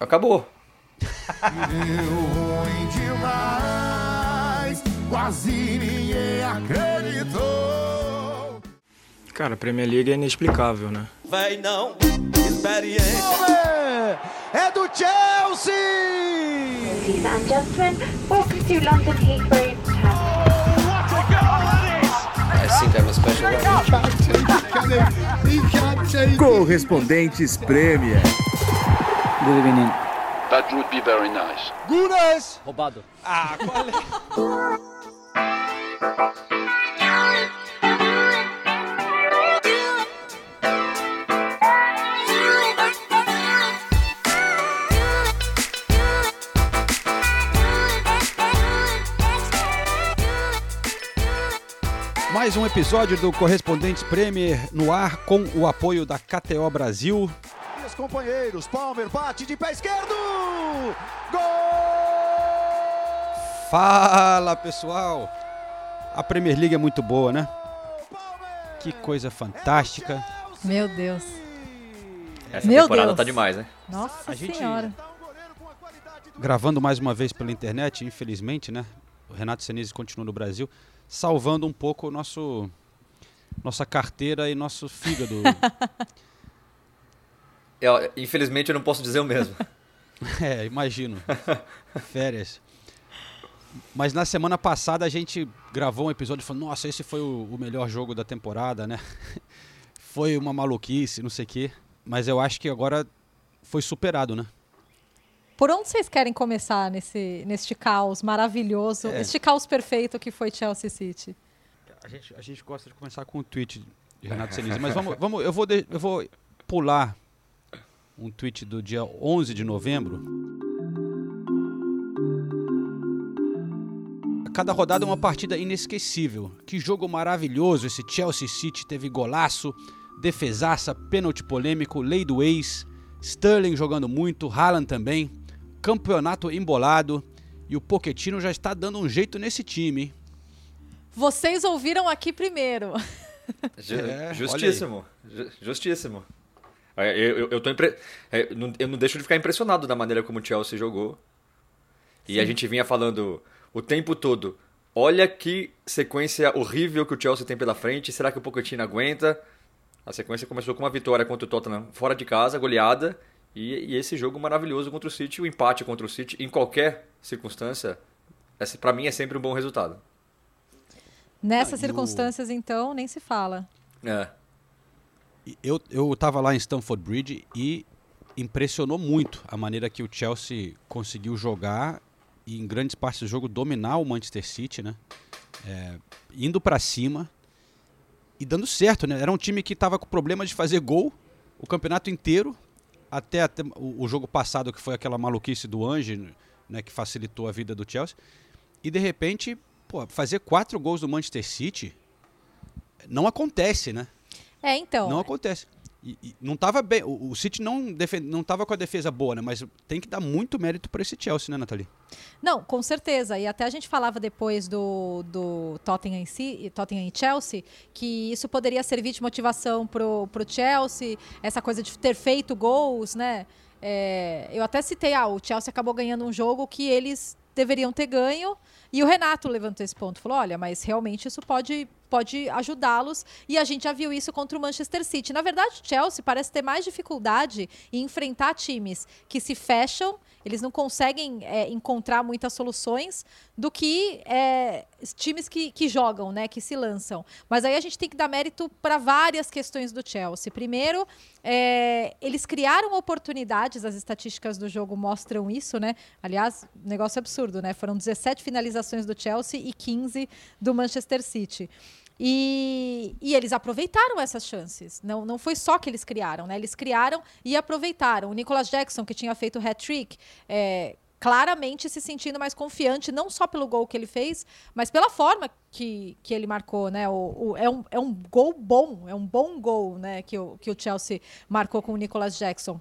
Acabou. Deu ruim demais, quase ninguém acreditou. Cara, a Premier League é inexplicável, né? Vai não, experiente. É do Chelsea! Ladies and gentlemen, welcome to London Heathrow. É Correspondentes Premier. Good evening. That would be very nice. Gunas! Roubado. Ah, qual é? Mais um episódio do Correspondentes Premier no ar com o apoio da KTO Brasil. Companheiros, Palmer bate de pé esquerdo! Gol! Fala pessoal! A Premier League é muito boa, né? Que coisa fantástica. Meu Deus. Essa Meu temporada Deus. tá demais, né? Nossa A gente- senhora. Dá um goleiro com a qualidade do Gravando mais uma vez pela internet, infelizmente, né? O Renato Senise continua no Brasil, salvando um pouco o nosso nossa carteira e nosso fígado. Eu- infelizmente eu não posso dizer o mesmo. É, imagino. Férias. Mas na semana passada a gente gravou um episódio e falou: Nossa, esse foi o, o melhor jogo da temporada, né? foi uma maluquice, não sei o quê. Mas eu acho que agora foi superado, né? Por onde vocês querem começar nesse, neste caos maravilhoso, É. este caos perfeito que foi Chelsea City? A gente, a gente gosta de começar com o tweet de Renato Senise. Mas vamos, vamos eu, vou de- eu vou pular um tweet do dia 11 de novembro. Cada rodada é uma partida inesquecível. Que jogo maravilhoso esse Chelsea City teve golaço, defesaça, pênalti polêmico, lei do ex, Sterling jogando muito, Haaland também, campeonato embolado e o Pochettino já está dando um jeito nesse time. hein? Vocês ouviram aqui primeiro. Ju- É, justíssimo. Ju- Justíssimo. É, Eu, eu, eu, tô impre- é, não- eu não deixo de ficar impressionado da maneira como o Chelsea jogou. E a gente vinha falando o tempo todo. Olha que sequência horrível que o Chelsea tem pela frente. Será que o Pochettino aguenta? A sequência começou com uma vitória contra o Tottenham fora de casa, goleada. E, e esse jogo maravilhoso contra o City, o empate contra o City, em qualquer circunstância, esse, pra mim é sempre um bom resultado. Nessas Ah, e o- circunstâncias, então, nem se fala. É. Eu, eu tava lá em Stamford Bridge e impressionou muito a maneira que o Chelsea conseguiu jogar e em grandes partes do jogo dominar o Manchester City, né? É, indo pra cima e dando certo, né? Era um time que tava com problema de fazer gol o campeonato inteiro, até, até o, o jogo passado que foi aquela maluquice do Ange, né? Que facilitou a vida do Chelsea. E de repente, pô, fazer quatro gols do Manchester City não acontece, né? É, então. Não acontece. E, e não tava bem. O, o City não, defen- não tava com a defesa boa, né? Mas tem que dar muito mérito para esse Chelsea, né, Nathalie? Não, com certeza. E até a gente falava depois do, do Tottenham, em si, Tottenham e Chelsea que isso poderia servir de motivação pro, pro Chelsea, essa coisa de ter feito gols, né? É, eu até citei, ah, o Chelsea acabou ganhando um jogo que eles deveriam ter ganho. E o Renato levantou esse ponto, falou: olha, mas realmente isso pode, pode ajudá-los. E a gente já viu isso contra o Manchester City. Na verdade, o Chelsea parece ter mais dificuldade em enfrentar times que se fecham, eles não conseguem é, encontrar muitas soluções do que é, times que, que jogam, né, que se lançam. Mas aí a gente tem que dar mérito para várias questões do Chelsea. Primeiro, é, eles criaram oportunidades, as estatísticas do jogo mostram isso, né? Aliás, negócio absurdo, né? Foram 17 finalizações do Chelsea e 15 do Manchester City. E, e eles aproveitaram essas chances. Não, não foi só que eles criaram, né? Eles criaram e aproveitaram. O Nicolas Jackson, que tinha feito o hat-trick, é, claramente se sentindo mais confiante, não só pelo gol que ele fez, mas pela forma que, que ele marcou, né? O, o- é, um, é um gol bom, é um bom gol, né? Que o, que o Chelsea marcou com o Nicolas Jackson.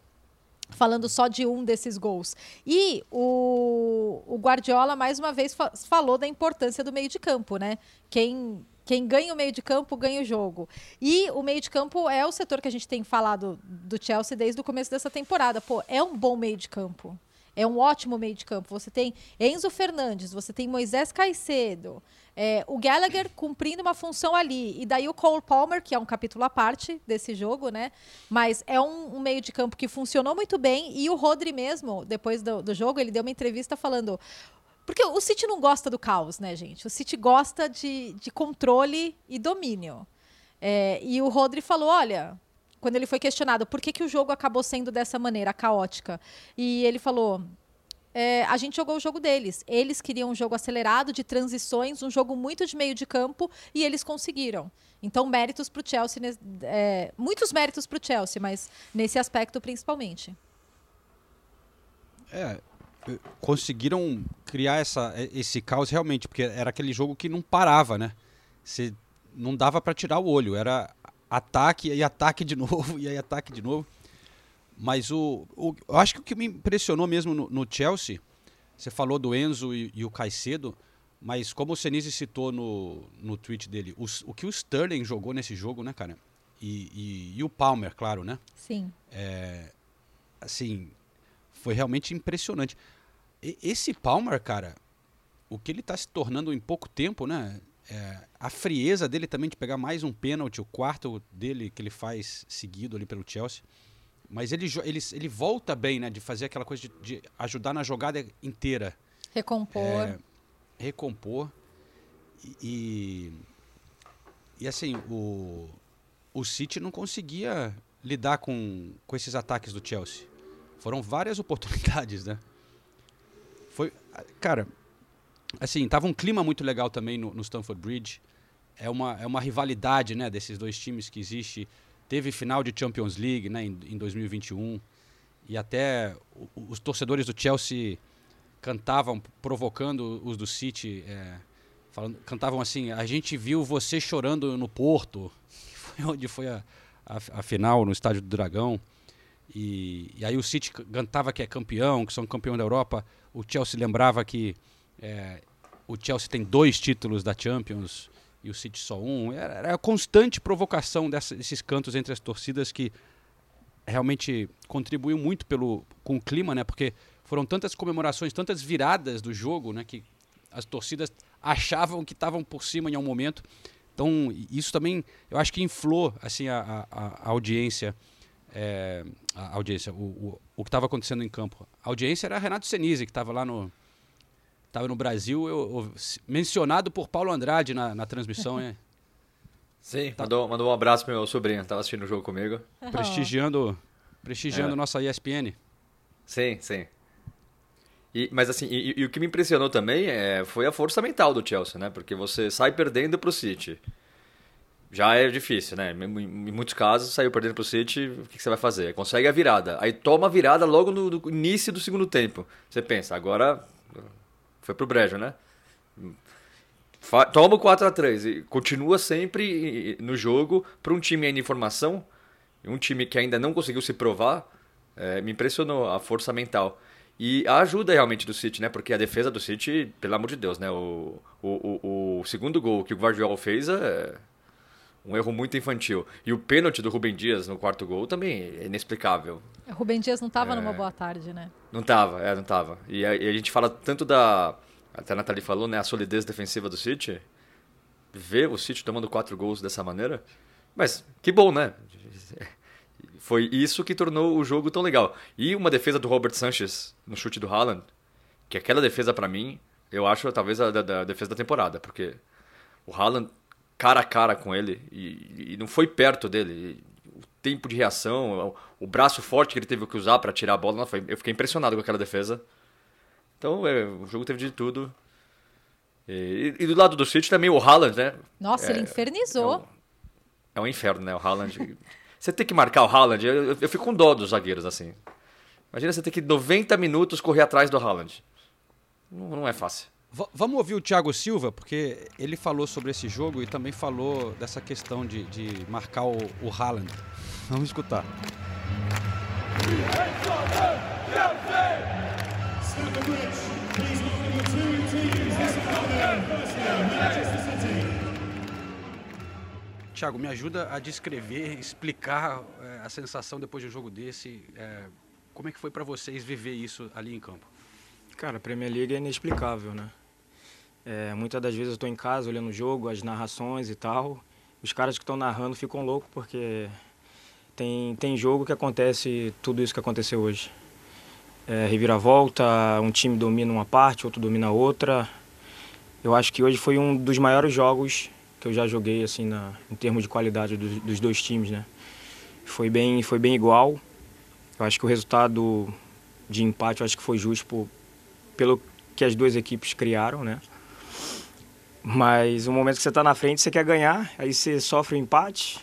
Falando só de um desses gols. E o, o Guardiola, mais uma vez, fa- falou da importância do meio de campo, né? Quem Quem ganha o meio de campo ganha o jogo. E o meio de campo é o setor que a gente tem falado do Chelsea desde o começo dessa temporada. Pô, é um bom meio de campo. É um ótimo meio de campo. Você tem Enzo Fernandes, você tem Moisés Caicedo, é, o Gallagher cumprindo uma função ali. E daí o Cole Palmer, que é um capítulo à parte desse jogo, né? Mas é um, um meio de campo que funcionou muito bem. E o Rodri mesmo, depois do, do jogo, ele deu uma entrevista falando. Porque o City não gosta do caos, né, gente? O City gosta de, de controle e domínio. É, e o Rodri falou: olha, quando ele foi questionado por que, que o jogo acabou sendo dessa maneira caótica, e ele falou: é, a gente jogou o jogo deles. Eles queriam um jogo acelerado, de transições, um jogo muito de meio de campo, e eles conseguiram. Então, méritos para o Chelsea, é, muitos méritos para o Chelsea, mas nesse aspecto principalmente. É, conseguiram criar essa, esse caos realmente, porque era aquele jogo que não parava, né? Você não dava para tirar o olho, era ataque e ataque de novo e aí ataque de novo. Mas o, o, eu acho que o que me impressionou mesmo no, no Chelsea, você falou do Enzo e, e, o Caicedo, mas como o Senise citou no, no tweet dele, os, o que o Sterling jogou nesse jogo, né, cara? E, e, e o Palmer, claro, né? Sim. É, assim, foi realmente impressionante. Esse Palmer, cara, o que ele está se tornando em pouco tempo, né? É, a frieza dele também de pegar mais um pênalti, o quarto dele que ele faz seguido ali pelo Chelsea. Mas ele, ele, ele volta bem, né? De fazer aquela coisa de, de ajudar na jogada inteira. Recompor. É, recompor. E, e, e, assim, o, o City não conseguia lidar com, com esses ataques do Chelsea. Foram várias oportunidades, né? Cara, assim, tava um clima muito legal também no, no Stamford Bridge. É uma, é uma rivalidade, né, desses dois times que existe Teve final de Champions League né, em, em 2021 e até os torcedores do Chelsea cantavam, provocando os do City, é, falando, cantavam assim: a gente viu você chorando no Porto, foi onde foi a, a, a final no Estádio do Dragão. E, e, aí o City cantava que é campeão, que são campeão da Europa. O Chelsea lembrava que é, o Chelsea tem dois títulos da Champions e o City só um. Era, era a constante provocação dessa, desses cantos entre as torcidas que realmente contribuiu muito pelo, com o clima, né? Porque foram tantas comemorações, tantas viradas do jogo, né? Que as torcidas achavam que estavam por cima em algum momento. Então, isso também, eu acho que inflou, assim, a, a, a audiência, é, a audiência, o, o, o que estava acontecendo em campo. A audiência era Renato Senise, que estava lá no, estava no Brasil, eu, eu, mencionado por Paulo Andrade na, na transmissão, né? Sim, tá. mandou, mandou um abraço pro meu sobrinho, estava assistindo o jogo comigo. Prestigiando, prestigiando é. nossa ESPN. Sim, sim. E, mas assim, e, e, o que me impressionou também é, foi a força mental do Chelsea, né? Porque você sai perdendo pro City. Já é difícil, né? Em, muitos casos, saiu perdendo pro City, o que, você vai fazer? Consegue a virada. Aí toma a virada logo no, no início do segundo tempo. Você pensa, agora foi pro brejo, né? Toma o 4x3 e continua sempre no jogo para um time ainda em formação, um time que ainda não conseguiu se provar, é, me impressionou a força mental. E a ajuda realmente do City, né? Porque a defesa do City, pelo amor de Deus, né? O, o, o, o segundo gol que o Guardiola fez é um erro muito infantil. E o pênalti do Rubem Dias no quarto gol também é inexplicável. O Rubem Dias não estava é... numa boa tarde, né? Não estava, é, não estava. E, a, e a gente fala tanto da. Até a Nathalie falou, né? A solidez defensiva do City. Ver o City tomando quatro gols dessa maneira. Mas que bom, né? Foi isso que tornou o jogo tão legal. E uma defesa do Robert Sanchez no chute do Haaland, que aquela defesa para mim, eu acho talvez a, a, defesa da temporada, porque o Haaland cara a cara com ele e, e não foi perto dele. O tempo de reação, o, o braço forte que ele teve que usar para tirar a bola, não, foi, eu fiquei impressionado com aquela defesa. Então, é, o jogo teve de tudo. E, e, do lado do City também o Haaland, né? Nossa, é, ele infernizou. É um, é um, inferno, né? O Haaland. você tem que marcar o Haaland, eu, eu, eu, fico com dó dos zagueiros, assim. Imagina você ter que 90 minutos correr atrás do Haaland. Não, não é fácil. V vamos ouvir o Thiago Silva, porque ele falou sobre esse jogo e também falou dessa questão de, de marcar o, o Haaland. Vamos escutar. Thiago, me ajuda a descrever, explicar é, a sensação depois de um jogo desse. É, como é que foi para vocês viver isso ali em campo? Cara, a Premier League é inexplicável, né? É, muitas das vezes eu estou em casa olhando o jogo, as narrações e tal. Os caras que estão narrando ficam loucos porque tem, tem jogo que acontece tudo isso que aconteceu hoje. É, reviravolta, um time domina uma parte, outro domina outra. Eu acho que hoje foi um dos maiores jogos que eu já joguei assim na, em termos de qualidade dos, dois times, né? Foi bem, foi bem igual. Eu acho que o resultado de empate eu acho que foi justo por, pelo que as duas equipes criaram, né? Mas o momento que você está na frente, você quer ganhar, aí você sofre o um empate,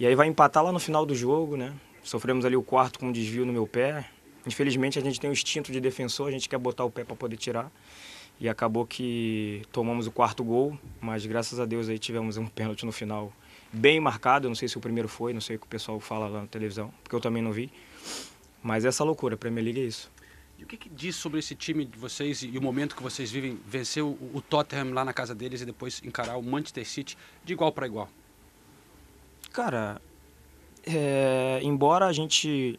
e aí vai empatar lá no final do jogo, né? Sofremos ali o quarto com um desvio no meu pé. Infelizmente a gente tem o instinto de defensor, a gente quer botar o pé para poder tirar. E acabou que tomamos o quarto gol, mas graças a Deus aí tivemos um pênalti no final bem marcado. Não sei se o primeiro foi, não sei o que o pessoal fala lá na televisão, porque eu também não vi. Mas essa loucura, a Premier League é isso. E o que, que, diz sobre esse time de vocês e o momento que vocês vivem, vencer o, o Tottenham lá na casa deles e depois encarar o Manchester City de igual para igual? Cara, é, embora a gente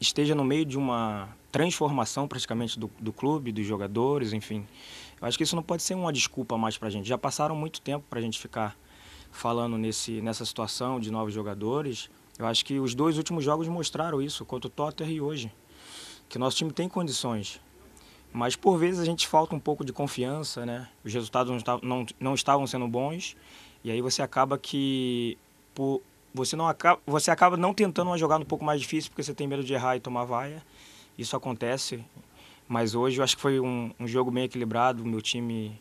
esteja no meio de uma transformação praticamente do, do clube, dos jogadores, enfim, eu acho que isso não pode ser uma desculpa mais para a gente. Já passaram muito tempo para a gente ficar falando nesse, nessa situação de novos jogadores. Eu acho que os dois últimos jogos mostraram isso, contra o Tottenham e hoje que nosso time tem condições. Mas por vezes a gente falta um pouco de confiança, né? Os resultados não, não, não estavam sendo bons e aí você acaba que por, você não acaba você acaba não tentando uma jogada um pouco mais difícil porque você tem medo de errar e tomar vaia. Isso acontece. Mas hoje eu acho que foi um, um jogo bem equilibrado. O meu time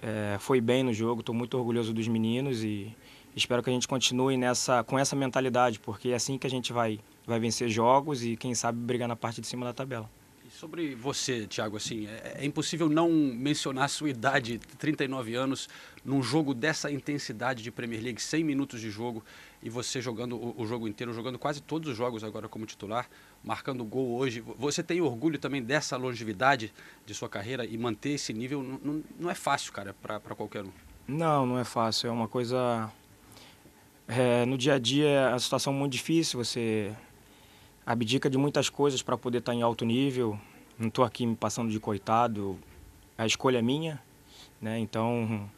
é, foi bem no jogo. Estou muito orgulhoso dos meninos e espero que a gente continue nessa com essa mentalidade porque é assim que a gente vai vai vencer jogos e, quem sabe, brigar na parte de cima da tabela. E sobre você, Thiago, assim, é, é impossível não mencionar a sua idade, 39 anos, num jogo dessa intensidade de Premier League, 100 minutos de jogo, e você jogando o, o jogo inteiro, jogando quase todos os jogos agora como titular, marcando gol hoje. Você tem orgulho também dessa longevidade de sua carreira e manter esse nível? Não, não, não é fácil, cara, para qualquer um. Não, não é fácil. É uma coisa. É, no dia a dia é a situação muito difícil. Você abdica de muitas coisas para poder estar tá em alto nível. Não estou aqui me passando de coitado. A escolha é minha, né? Então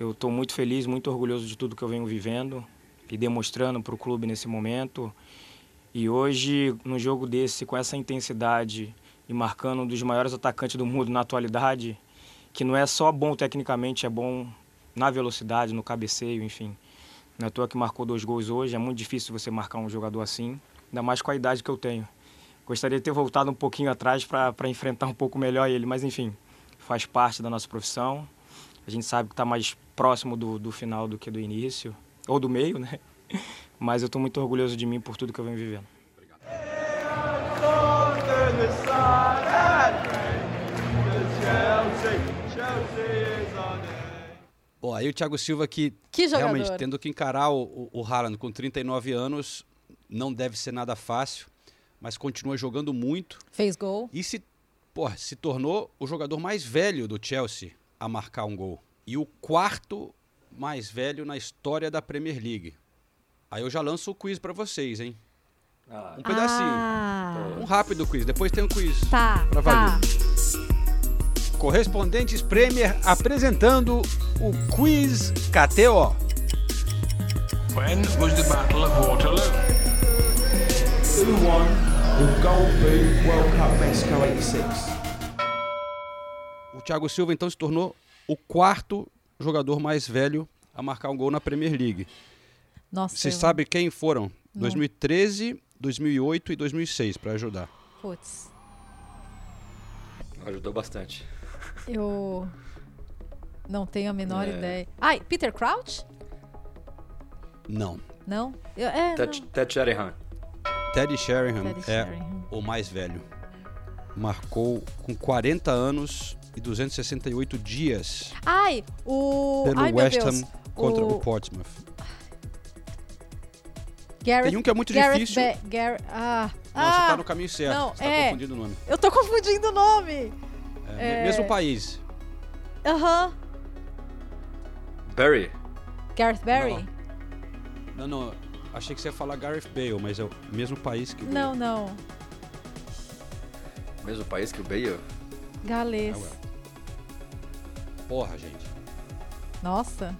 eu estou muito feliz, muito orgulhoso de tudo que eu venho vivendo e demonstrando para o clube nesse momento. E hoje, no jogo desse, com essa intensidade e marcando um dos maiores atacantes do mundo na atualidade, que não é só bom tecnicamente, é bom na velocidade, no cabeceio, enfim. Não é toa que marcou dois gols hoje, é muito difícil você marcar um jogador assim ainda mais com a idade que eu tenho. Gostaria de ter voltado um pouquinho atrás para enfrentar um pouco melhor ele, mas enfim, faz parte da nossa profissão. A gente sabe que está mais próximo do, do final do que do início, ou do meio, né? Mas eu estou muito orgulhoso de mim por tudo que eu venho vivendo. Bom, aí o Thiago Silva que, que realmente tendo que encarar o, o, o Haaland com 39 anos, não deve ser nada fácil, mas continua jogando muito. Fez gol. E se, porra, se tornou o jogador mais velho do Chelsea a marcar um gol. E o quarto mais velho na história da Premier League. Aí eu já lanço o quiz para vocês, hein? Ah. Um pedacinho. Ah. Um rápido quiz. Depois tem um quiz. Tá. Pra valer. Tá. Correspondentes Premier apresentando o quiz KTO. When was the Battle of Waterloo? who won o Gold Boot World Cup Mexico 86. O Thiago Silva então se tornou o quarto jogador mais velho a marcar um gol na Premier League. Nossa. Você eu... sabe quem foram? Não. 2013, 2008 e 2006 para ajudar. Putz. Ajudou bastante. Eu não tenho a menor é... ideia. Ai, Peter Crouch? Não. Não? Eu, é, Ted, não. Ted Sheringham. Teddy Sheringham Teddy é Sheringham. o mais velho. Marcou com 40 anos e 268 dias. Ai, o. Pelo Ai, West Ham contra o, o Portsmouth. Gareth, Tem um que é muito Gareth difícil. Be Gar ah, não, ah, você tá no caminho certo. Não, você é, tá confundindo o nome. Eu tô confundindo o nome. É, é... Mesmo país. Aham. Uh -huh. Barry. Gareth Barry? Não. Não, não. Achei que você ia falar Gareth Bale, mas é o mesmo país que o Não, não. Mesmo país que o Bale. Galês. Ah. Porra, gente. Nossa,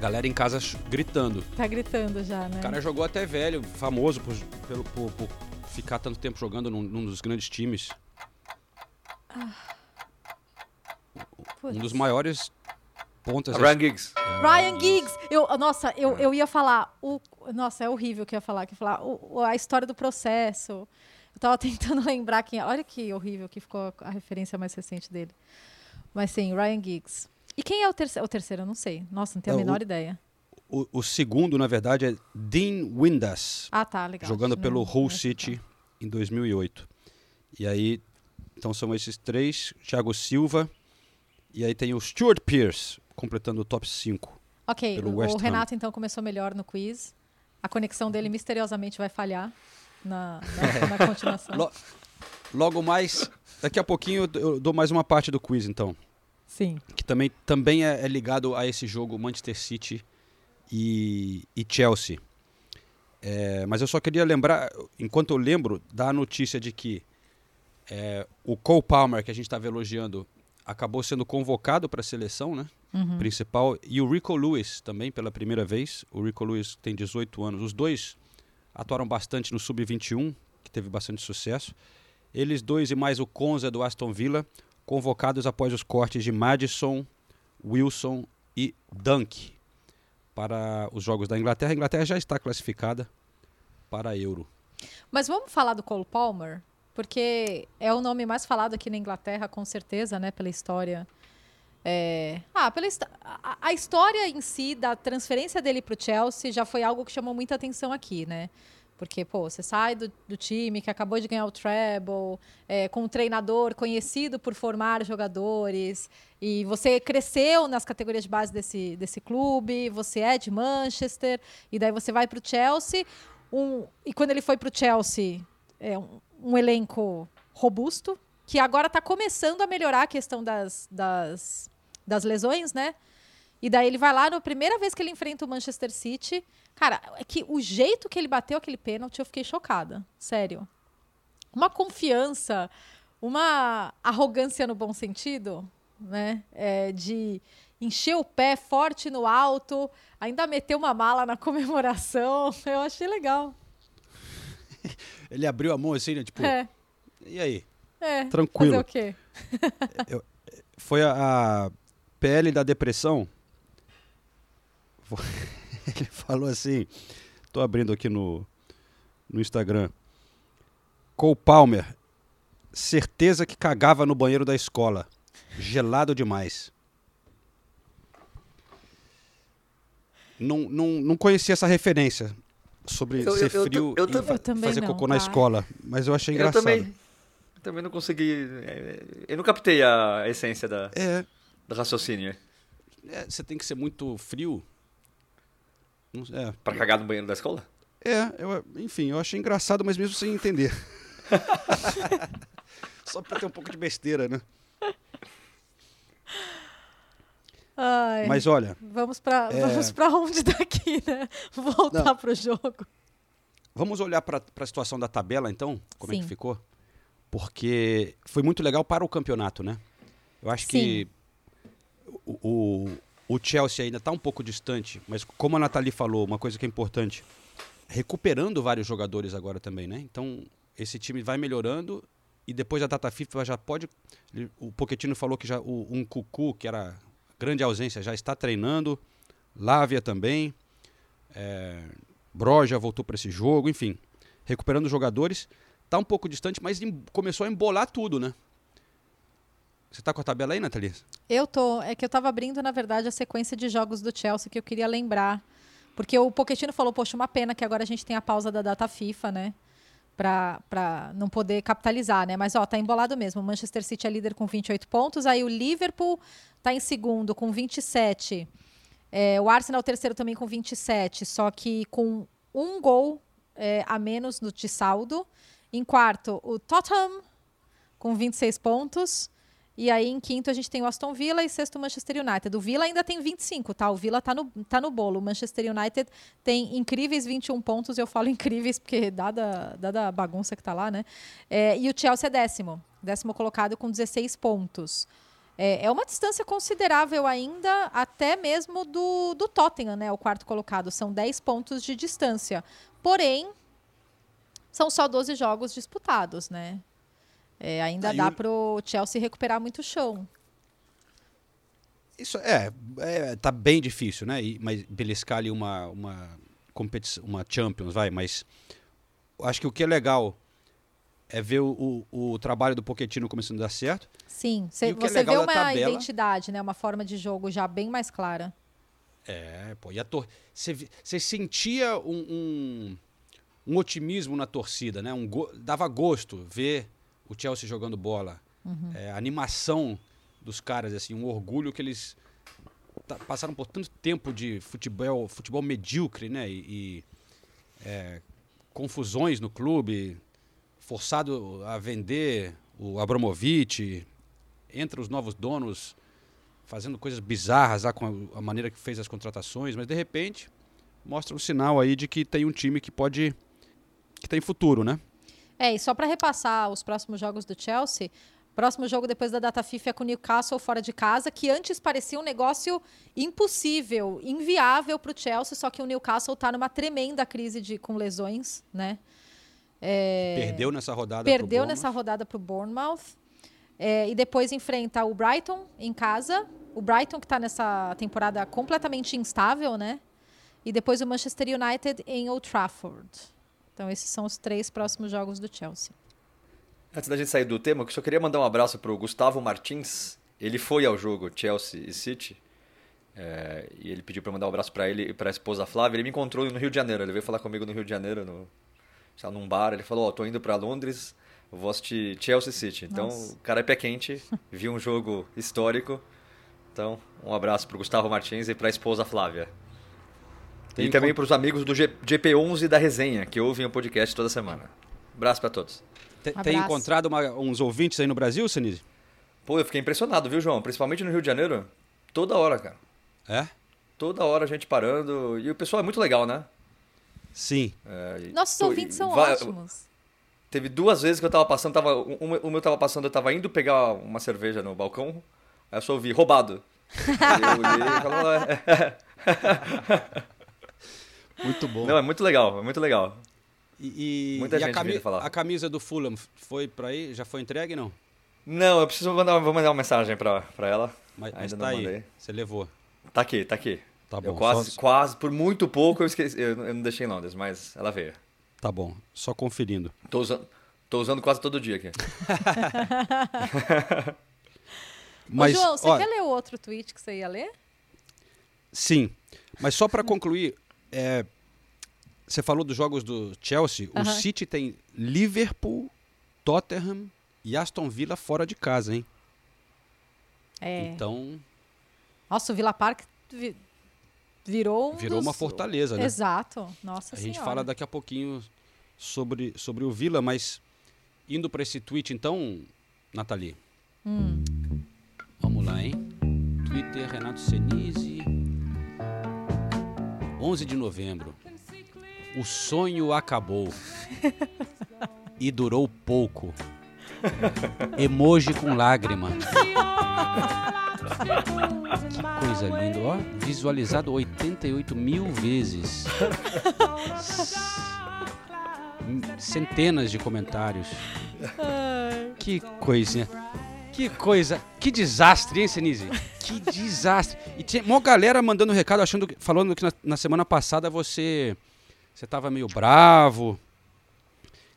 Galera em casa gritando. tá gritando já, né? O cara jogou até velho, famoso por, pelo- por- por ficar tanto tempo jogando num, num dos grandes times. Putz. Um dos maiores pontas. Ryan Giggs. Ryan Giggs! Eu, nossa, eu, eu ia falar. O, nossa, é horrível o que eu ia falar. Que ia falar o- o- a história do processo. Eu tava tentando lembrar quem. é. Olha que horrível que ficou a, a referência mais recente dele. Mas sim, Ryan Giggs. E quem é o terceiro? O terceiro, eu não sei. Nossa, não tenho a É, o- menor ideia. O, o segundo, na verdade, é Dean Windass, Ah, tá, legal. jogando Não- pelo Hull City em 2008. E aí, então são esses três, Thiago Silva, e aí tem o Stuart Pearce, completando o top 5. Ok, o. Renato então começou melhor no quiz. A conexão dele misteriosamente vai falhar na, na, na continuação. Lo- Logo mais, daqui a pouquinho eu- eu dou mais uma parte do quiz, então. Sim. que também, também é, é ligado a esse jogo Manchester City e, e Chelsea. É, mas eu só queria lembrar, enquanto eu lembro, da notícia de que é, o Cole Palmer, que a gente estava elogiando, acabou sendo convocado para a seleção né, Uhum. principal, e o Rico Lewis também, pela primeira vez. O Rico Lewis tem 18 anos. Os dois atuaram bastante no Sub-21, que teve bastante sucesso. Eles dois e mais o Conza do Aston Villa, convocados após os cortes de Madison, Wilson e Dunk para os jogos da Inglaterra. A Inglaterra já está classificada para a Euro. Mas vamos falar do Cole Palmer, porque é o nome mais falado aqui na Inglaterra, com certeza, né? Pela história. É, Ah, pela a, a história em si da transferência dele para o Chelsea já foi algo que chamou muita atenção aqui, né? Porque, pô, você sai do, do time que acabou de ganhar o treble, é, com um treinador conhecido por formar jogadores, e você cresceu nas categorias de base desse, desse clube, você é de Manchester, e daí você vai para o Chelsea. Um, e quando ele foi para o Chelsea, é um elenco robusto, que agora está começando a melhorar a questão das, das, das lesões, né? E daí ele vai lá, na primeira vez que ele enfrenta o Manchester City. Cara, é que o jeito que ele bateu aquele pênalti, eu fiquei chocada. Sério. Uma confiança, uma arrogância no bom sentido, né? É, de encher o pé forte no alto, ainda meter uma mala na comemoração. Eu achei legal. Ele abriu a mão assim, né? Tipo, É, e aí? é. Tranquilo. Fazer o quê? Foi a, a PL da depressão. Ele falou assim, tô abrindo aqui no, no Instagram. Cole Palmer, certeza que cagava no banheiro da escola. Gelado demais. Não, não, não conhecia essa referência sobre Eu- ser eu- frio eu e Eu também fazer não, cocô na tá? escola. Mas eu achei Eu engraçado. também, também não consegui. é, Eu não captei a essência da, É, do raciocínio. é, você tem que ser muito frio. É, Pra cagar no banheiro da escola? É, eu, enfim, eu achei engraçado, mas mesmo sem entender. Só pra ter um pouco de besteira, né? Ai, Mas olha, vamos para é- vamos para onde daqui, né? Voltar Não. pro jogo. vamos olhar pra pra situação da tabela, então? Como é Sim. que ficou? Porque foi muito legal para o campeonato, né? Eu acho que o, o, o Chelsea ainda tá um pouco distante, mas como a Nathalie falou, uma coisa que é importante, recuperando vários jogadores agora também, né? Então, esse time vai melhorando e depois da data FIFA já pode. O Pochettino falou que já o, um Cucu, que era grande ausência, já está treinando. Lávia também. É, Bro já voltou para esse jogo, enfim. Recuperando os jogadores. Tá um pouco distante, mas começou a embolar tudo, né? Você tá com a tabela aí, Nathalie? Eu tô, é que eu tava abrindo na verdade a sequência de jogos do Chelsea que eu queria lembrar, porque o Pochettino falou, poxa, uma pena que agora a gente tem a pausa da data FIFA, né? Pra não poder capitalizar, né? Mas, ó, tá embolado mesmo. O Manchester City é líder com 28 pontos. Aí o Liverpool tá em segundo com 27. É, o Arsenal terceiro também com 27. Só que com um gol é, a menos no de saldo. Em quarto, o Tottenham com 26 pontos. E aí, em quinto, a gente tem o Aston Villa e sexto, o Manchester United. O Villa ainda tem 25, tá? O Villa tá no, tá no bolo. O Manchester United tem incríveis 21 pontos. Eu falo incríveis porque, dada, dada a bagunça que tá lá, né? É, e o Chelsea é décimo. Décimo colocado com 16 pontos. É, é uma distância considerável ainda, até mesmo do, do Tottenham, né? O quarto colocado. São 10 pontos de distância. Porém, são só 12 jogos disputados, né? É, ainda Aí dá o- para o Chelsea recuperar muito chão. Isso é, é, tá bem difícil, né? E, mas beliscar ali uma, uma competição, uma Champions, vai, mas acho que o que é legal é ver o, o, o trabalho do Pochettino começando a dar certo. Sim, cê- é você vê legal da uma tabela- identidade, né? Uma forma de jogo já bem mais clara. É, pô, e a tor você sentia um, um, um otimismo na torcida, né? Um go- dava gosto ver o Chelsea jogando bola. É, a animação dos caras, assim, um orgulho que eles passaram por tanto tempo de futebol, futebol medíocre, né? E, e, é, confusões no clube, forçado a vender o Abramovich, entre os novos donos fazendo coisas bizarras lá com a, a maneira que fez as contratações, mas de repente mostra um sinal aí de que tem um time que pode que tem futuro, né? É, e só para repassar os próximos jogos do Chelsea, próximo jogo depois da data FIFA é com o Newcastle fora de casa, que antes parecia um negócio impossível, inviável para o Chelsea, só que o Newcastle está numa tremenda crise de, com lesões, né? É, Perdeu nessa rodada. pro perdeu Bournemouth. nessa rodada para o Bournemouth. É, e depois enfrenta o Brighton em casa. O Brighton que está nessa temporada completamente instável, né? E depois o Manchester United em Old Trafford. Então esses são os três próximos jogos do Chelsea. Antes da gente sair do tema, eu só queria mandar um abraço pro Gustavo Martins. Ele foi ao jogo Chelsea e City. é, e ele pediu pra eu mandar um abraço pra ele e pra esposa Flávia. Ele me encontrou no Rio de Janeiro. Ele veio falar comigo no Rio de Janeiro, no, sei lá, num bar. Ele falou: Ó, tô indo pra Londres, eu vou assistir Chelsea City. Então, Nossa. o cara é pé quente, viu um jogo histórico. Então, um abraço pro Gustavo Martins e pra esposa Flávia. Tem e também encont- pros amigos do G- GP11 da resenha, que ouvem o podcast toda semana. Abraço pra todos. Te- Um tem abraço. encontrado uma- uns ouvintes aí no Brasil, Senise? Pô, eu fiquei impressionado, viu, João? Principalmente no Rio de Janeiro. Toda hora, cara. É? Toda hora a gente parando. E o pessoal é muito legal, né? Sim. É, Nossos tô- ouvintes são vai- ótimos. Teve duas vezes que eu tava passando, tava, um, o meu tava passando, eu tava indo pegar uma cerveja no balcão, aí eu só ouvi, roubado. Eu e "É." Muito bom. Não, é muito legal, é muito legal. E, e- Muita e a, gente cami- vindo falar. a camisa do Fulham foi pra aí? Já foi entregue, não? Não, eu preciso mandar, vou mandar uma mensagem pra, pra ela. Mas, mas Ainda tá não aí. mandei. Você levou. Tá aqui, tá aqui. Tá Eu bom. quase, só- quase, por muito pouco eu esqueci, eu, eu não deixei em Londres, mas ela veio. Tá bom. Só conferindo. Tô usando, tô usando quase todo dia aqui. Mas, Ô, João, você ó, quer ler o outro tweet que você ia ler? Sim, mas só para concluir, é, você falou dos jogos do Chelsea. O. City tem Liverpool, Tottenham e Aston Villa fora de casa, hein? É. Então Nossa, o Villa Park virou um virou dos- uma fortaleza, né? Exato. Nossa A gente Senhora. fala daqui a pouquinho sobre, sobre o Villa, mas indo para esse tweet então, Nathalie. Hum. Vamos lá, hein? Twitter Renato Senise. 11 de novembro. O sonho acabou. e durou pouco. Emoji com lágrima. Que coisa linda, ó. Visualizado 88 mil vezes. Centenas de comentários. Que coisinha. Que coisa. Que desastre, hein, Senise? Que desastre. E tinha uma galera mandando recado, achando, falando que na, na semana passada você. Você tava meio bravo.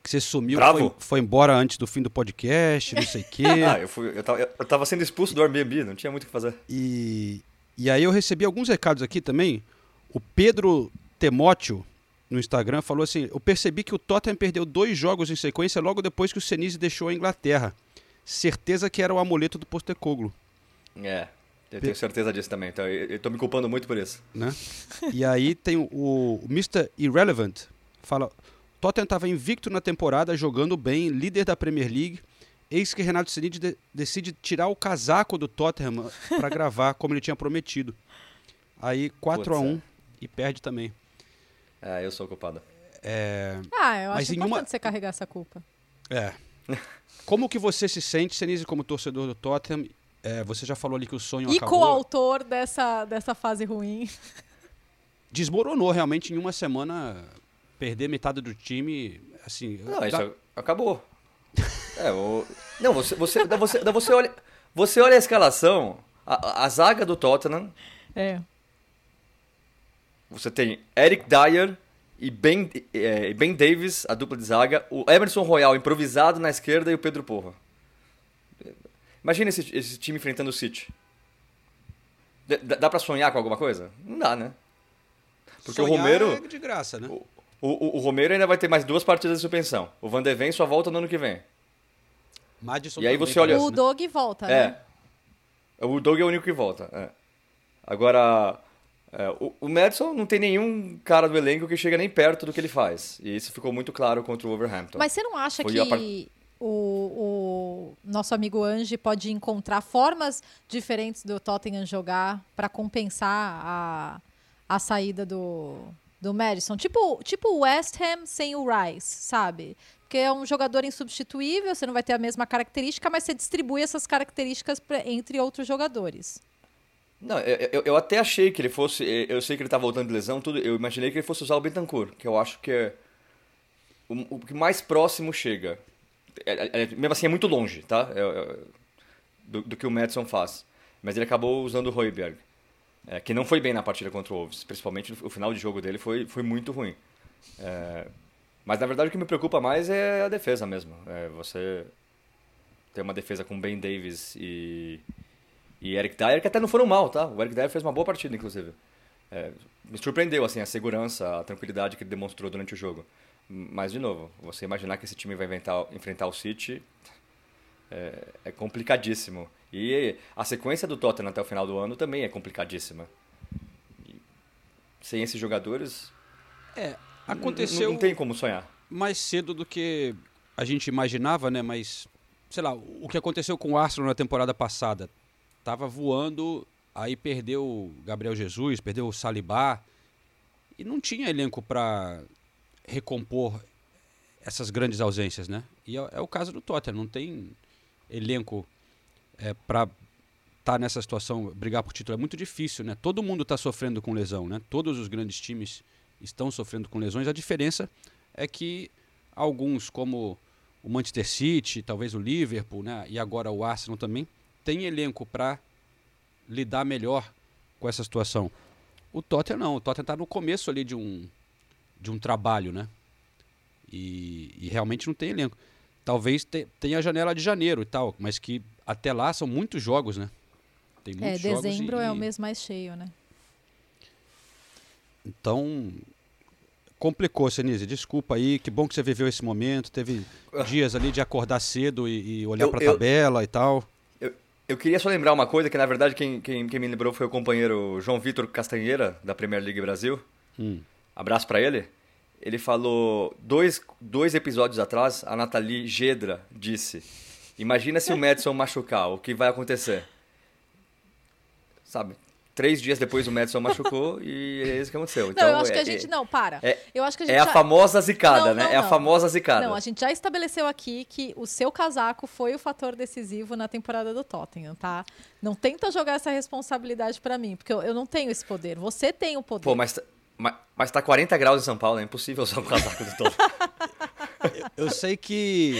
Que você sumiu, foi, foi embora antes do fim do podcast, não sei o quê. Ah, eu, fui, eu, tava, eu tava sendo expulso do Airbnb, não tinha muito o que fazer. E, e aí eu recebi alguns recados aqui também. O Pedro Temóteo, no Instagram, falou assim: Eu percebi que o Tottenham perdeu dois jogos em sequência logo depois que o Senise deixou a Inglaterra. Certeza que era o amuleto do Postecoglou, É, eu tenho certeza disso também. Então eu, eu tô me culpando muito por isso. né? e aí tem o, o Mr. Irrelevant, fala: Tottenham estava invicto na temporada, jogando bem, líder da Premier League. eis que Renato Senide de- decide tirar o casaco do Tottenham para gravar, como ele tinha prometido. Aí 4 a Putz, 1 e perde também. É, eu sou culpado. É, Ah, eu Mas acho em importante uma- você carregar essa culpa. é. Como que você se sente, Senise, como torcedor do Tottenham? É, você já falou ali que o sonho E acabou. coautor dessa, dessa fase ruim. Desmoronou realmente em uma semana perder metade do time, assim... Não, dá- isso acabou. É, o... Não, você, você, você, você, olha, você olha a escalação, a, a zaga do Tottenham, É. você tem Eric Dyer e Ben, é, ben Davis, a dupla de zaga, o Emerson Royal improvisado na esquerda e o Pedro Porra. Imagina esse, esse time enfrentando o City. D- Dá, pra sonhar com alguma coisa? Não dá, né? Porque o sonhar Romero... é de graça, né? O, o, o Romero ainda vai ter mais duas partidas de suspensão. O Van de Ven só volta no ano que vem. Madison E aí você olha- O né? Dog volta, É. né? O Doug é o único que volta. é. Agora, é, o, o Madison não tem nenhum cara do elenco que chega nem perto do que ele faz. E isso ficou muito claro contra o Wolverhampton. Mas você não acha Foi que o, o nosso amigo Ange pode encontrar formas diferentes do Tottenham jogar para compensar a, a saída do, do Madison? Tipo, tipo West Ham sem o Rice, sabe? Porque é um jogador insubstituível, você não vai ter a mesma característica, mas você distribui essas características pra- entre outros jogadores. Não, eu, eu- eu até achei que ele fosse. Eu sei que ele tá voltando de lesão, tudo. Eu imaginei que ele fosse usar o Betancourt, que eu acho que é o, o que mais próximo chega. É- é- é- mesmo assim, é muito longe, tá? É- é- do, do que o Madison faz. Mas ele acabou usando o Royberg, é, que não foi bem na partida contra o Wolves. Principalmente o final de jogo dele foi, foi muito ruim. É, mas na verdade o que me preocupa mais é a defesa mesmo. É você ter uma defesa com Ben Davis e, e Eric Dyer, que até não foram mal, tá? O Eric Dyer fez uma boa partida, inclusive. É, me surpreendeu, assim, a segurança, a tranquilidade que ele demonstrou durante o jogo. Mas, de novo, você imaginar que esse time vai enfrentar o City é, é complicadíssimo. E a sequência do Tottenham até o final do ano também é complicadíssima. E sem esses jogadores, É, aconteceu não tem como sonhar. mais cedo do que a gente imaginava, né? Mas, sei lá, o que aconteceu com o Arsenal na temporada passada? Tava voando, aí perdeu o Gabriel Jesus, perdeu o Salibá, e não tinha elenco para recompor essas grandes ausências, né? E é, é o caso do Tottenham, não tem elenco é, para estar nessa situação, brigar por título. É muito difícil, né? Todo mundo está sofrendo com lesão, né? Todos os grandes times estão sofrendo com lesões. A diferença é que alguns, como o Manchester City, talvez o Liverpool, né? E agora o Arsenal também, tem elenco para lidar melhor com essa situação. O Tottenham não, o Tottenham está no começo ali de um, de um trabalho, né? E, e realmente não tem elenco. Talvez te- tenha a janela de janeiro e tal, mas que até lá são muitos jogos, né? Tem É, muitos jogos dezembro e- é o mês mais cheio, né? Então, complicou, Senise. Desculpa aí, que bom que você viveu esse momento. Teve dias ali de acordar cedo e, e olhar Eu- para a eu- tabela e tal. Eu, eu queria só lembrar uma coisa, que na verdade quem, quem, quem me lembrou foi o companheiro João Vitor Castanheira, da Premier League Brasil. Hum. Abraço pra ele. Ele falou, dois, dois episódios atrás, a Nathalie Gedra disse: Imagina se o Madison machucar, o que vai acontecer? Sabe? Três dias depois o Madison machucou e é isso que aconteceu. Não, Então, eu acho que é- a gente. é- Não, para. é- eu acho que a gente É a já- famosa zicada, Não, né? não, é a não. famosa zicada. Não, a gente já estabeleceu aqui que o seu casaco foi o fator decisivo na temporada do Tottenham, tá? Não tenta jogar essa responsabilidade pra mim, porque eu, eu não tenho esse poder. Você tem o poder. Pô, mas, mas, mas tá 40 graus em São Paulo, é impossível usar o casaco do todo. Eu sei que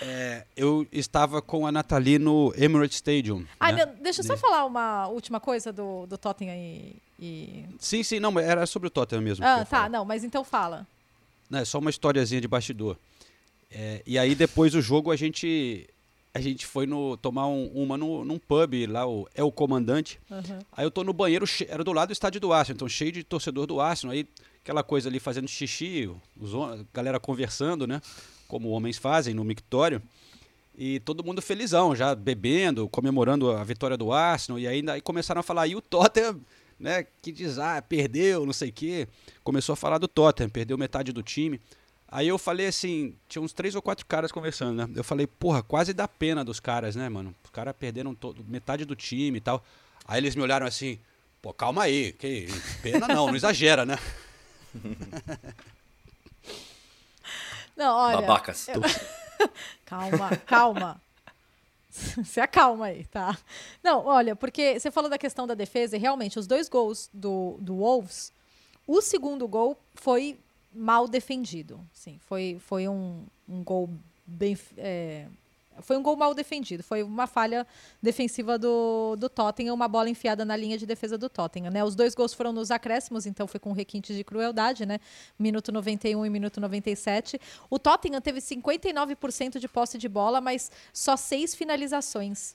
é, eu estava com a Nathalie no Emirates Stadium. Ai, né? meu, deixa eu só falar uma última coisa do, do Tottenham e. e- Sim, sim, não, mas era sobre o Tottenham mesmo. Ah, tá, falar. não, mas então fala. Não, é só uma historiazinha de bastidor. É, e aí depois do jogo a gente a gente foi no tomar um- uma no, num pub lá, o É o Comandante. Uhum. Aí eu tô no banheiro, era do lado do estádio do Arsenal, então cheio de torcedor do Arsenal. Aí aquela coisa ali fazendo xixi, os, a galera conversando, né? Como homens fazem no mictório. E todo mundo felizão, já bebendo, comemorando a vitória do Arsenal. E ainda aí começaram a falar, e o Tottenham, né? Que diz, ah, perdeu, não sei o quê. Começou a falar do Tottenham, perdeu metade do time. Aí eu falei assim, tinha uns três ou quatro caras conversando, né? Eu falei, porra, quase dá pena dos caras, né, mano? Os caras perderam todo, metade do time e tal. Aí eles me olharam assim, pô, calma aí, que pena não, não exagera, né? Não, olha. Babacas. Calma, calma. Se acalma aí, tá? Não, olha, porque você falou da questão da defesa e realmente os dois gols do, do Wolves, o segundo gol foi mal defendido. Sim, foi, foi um, um gol bem. é, foi um gol mal defendido. Foi uma falha defensiva do, do Tottenham, uma bola enfiada na linha de defesa do Tottenham. Né? Os dois gols foram nos acréscimos, então foi com requinte de crueldade, né? Minuto 91 e minuto 97. O Tottenham teve 59% de posse de bola, mas só seis finalizações.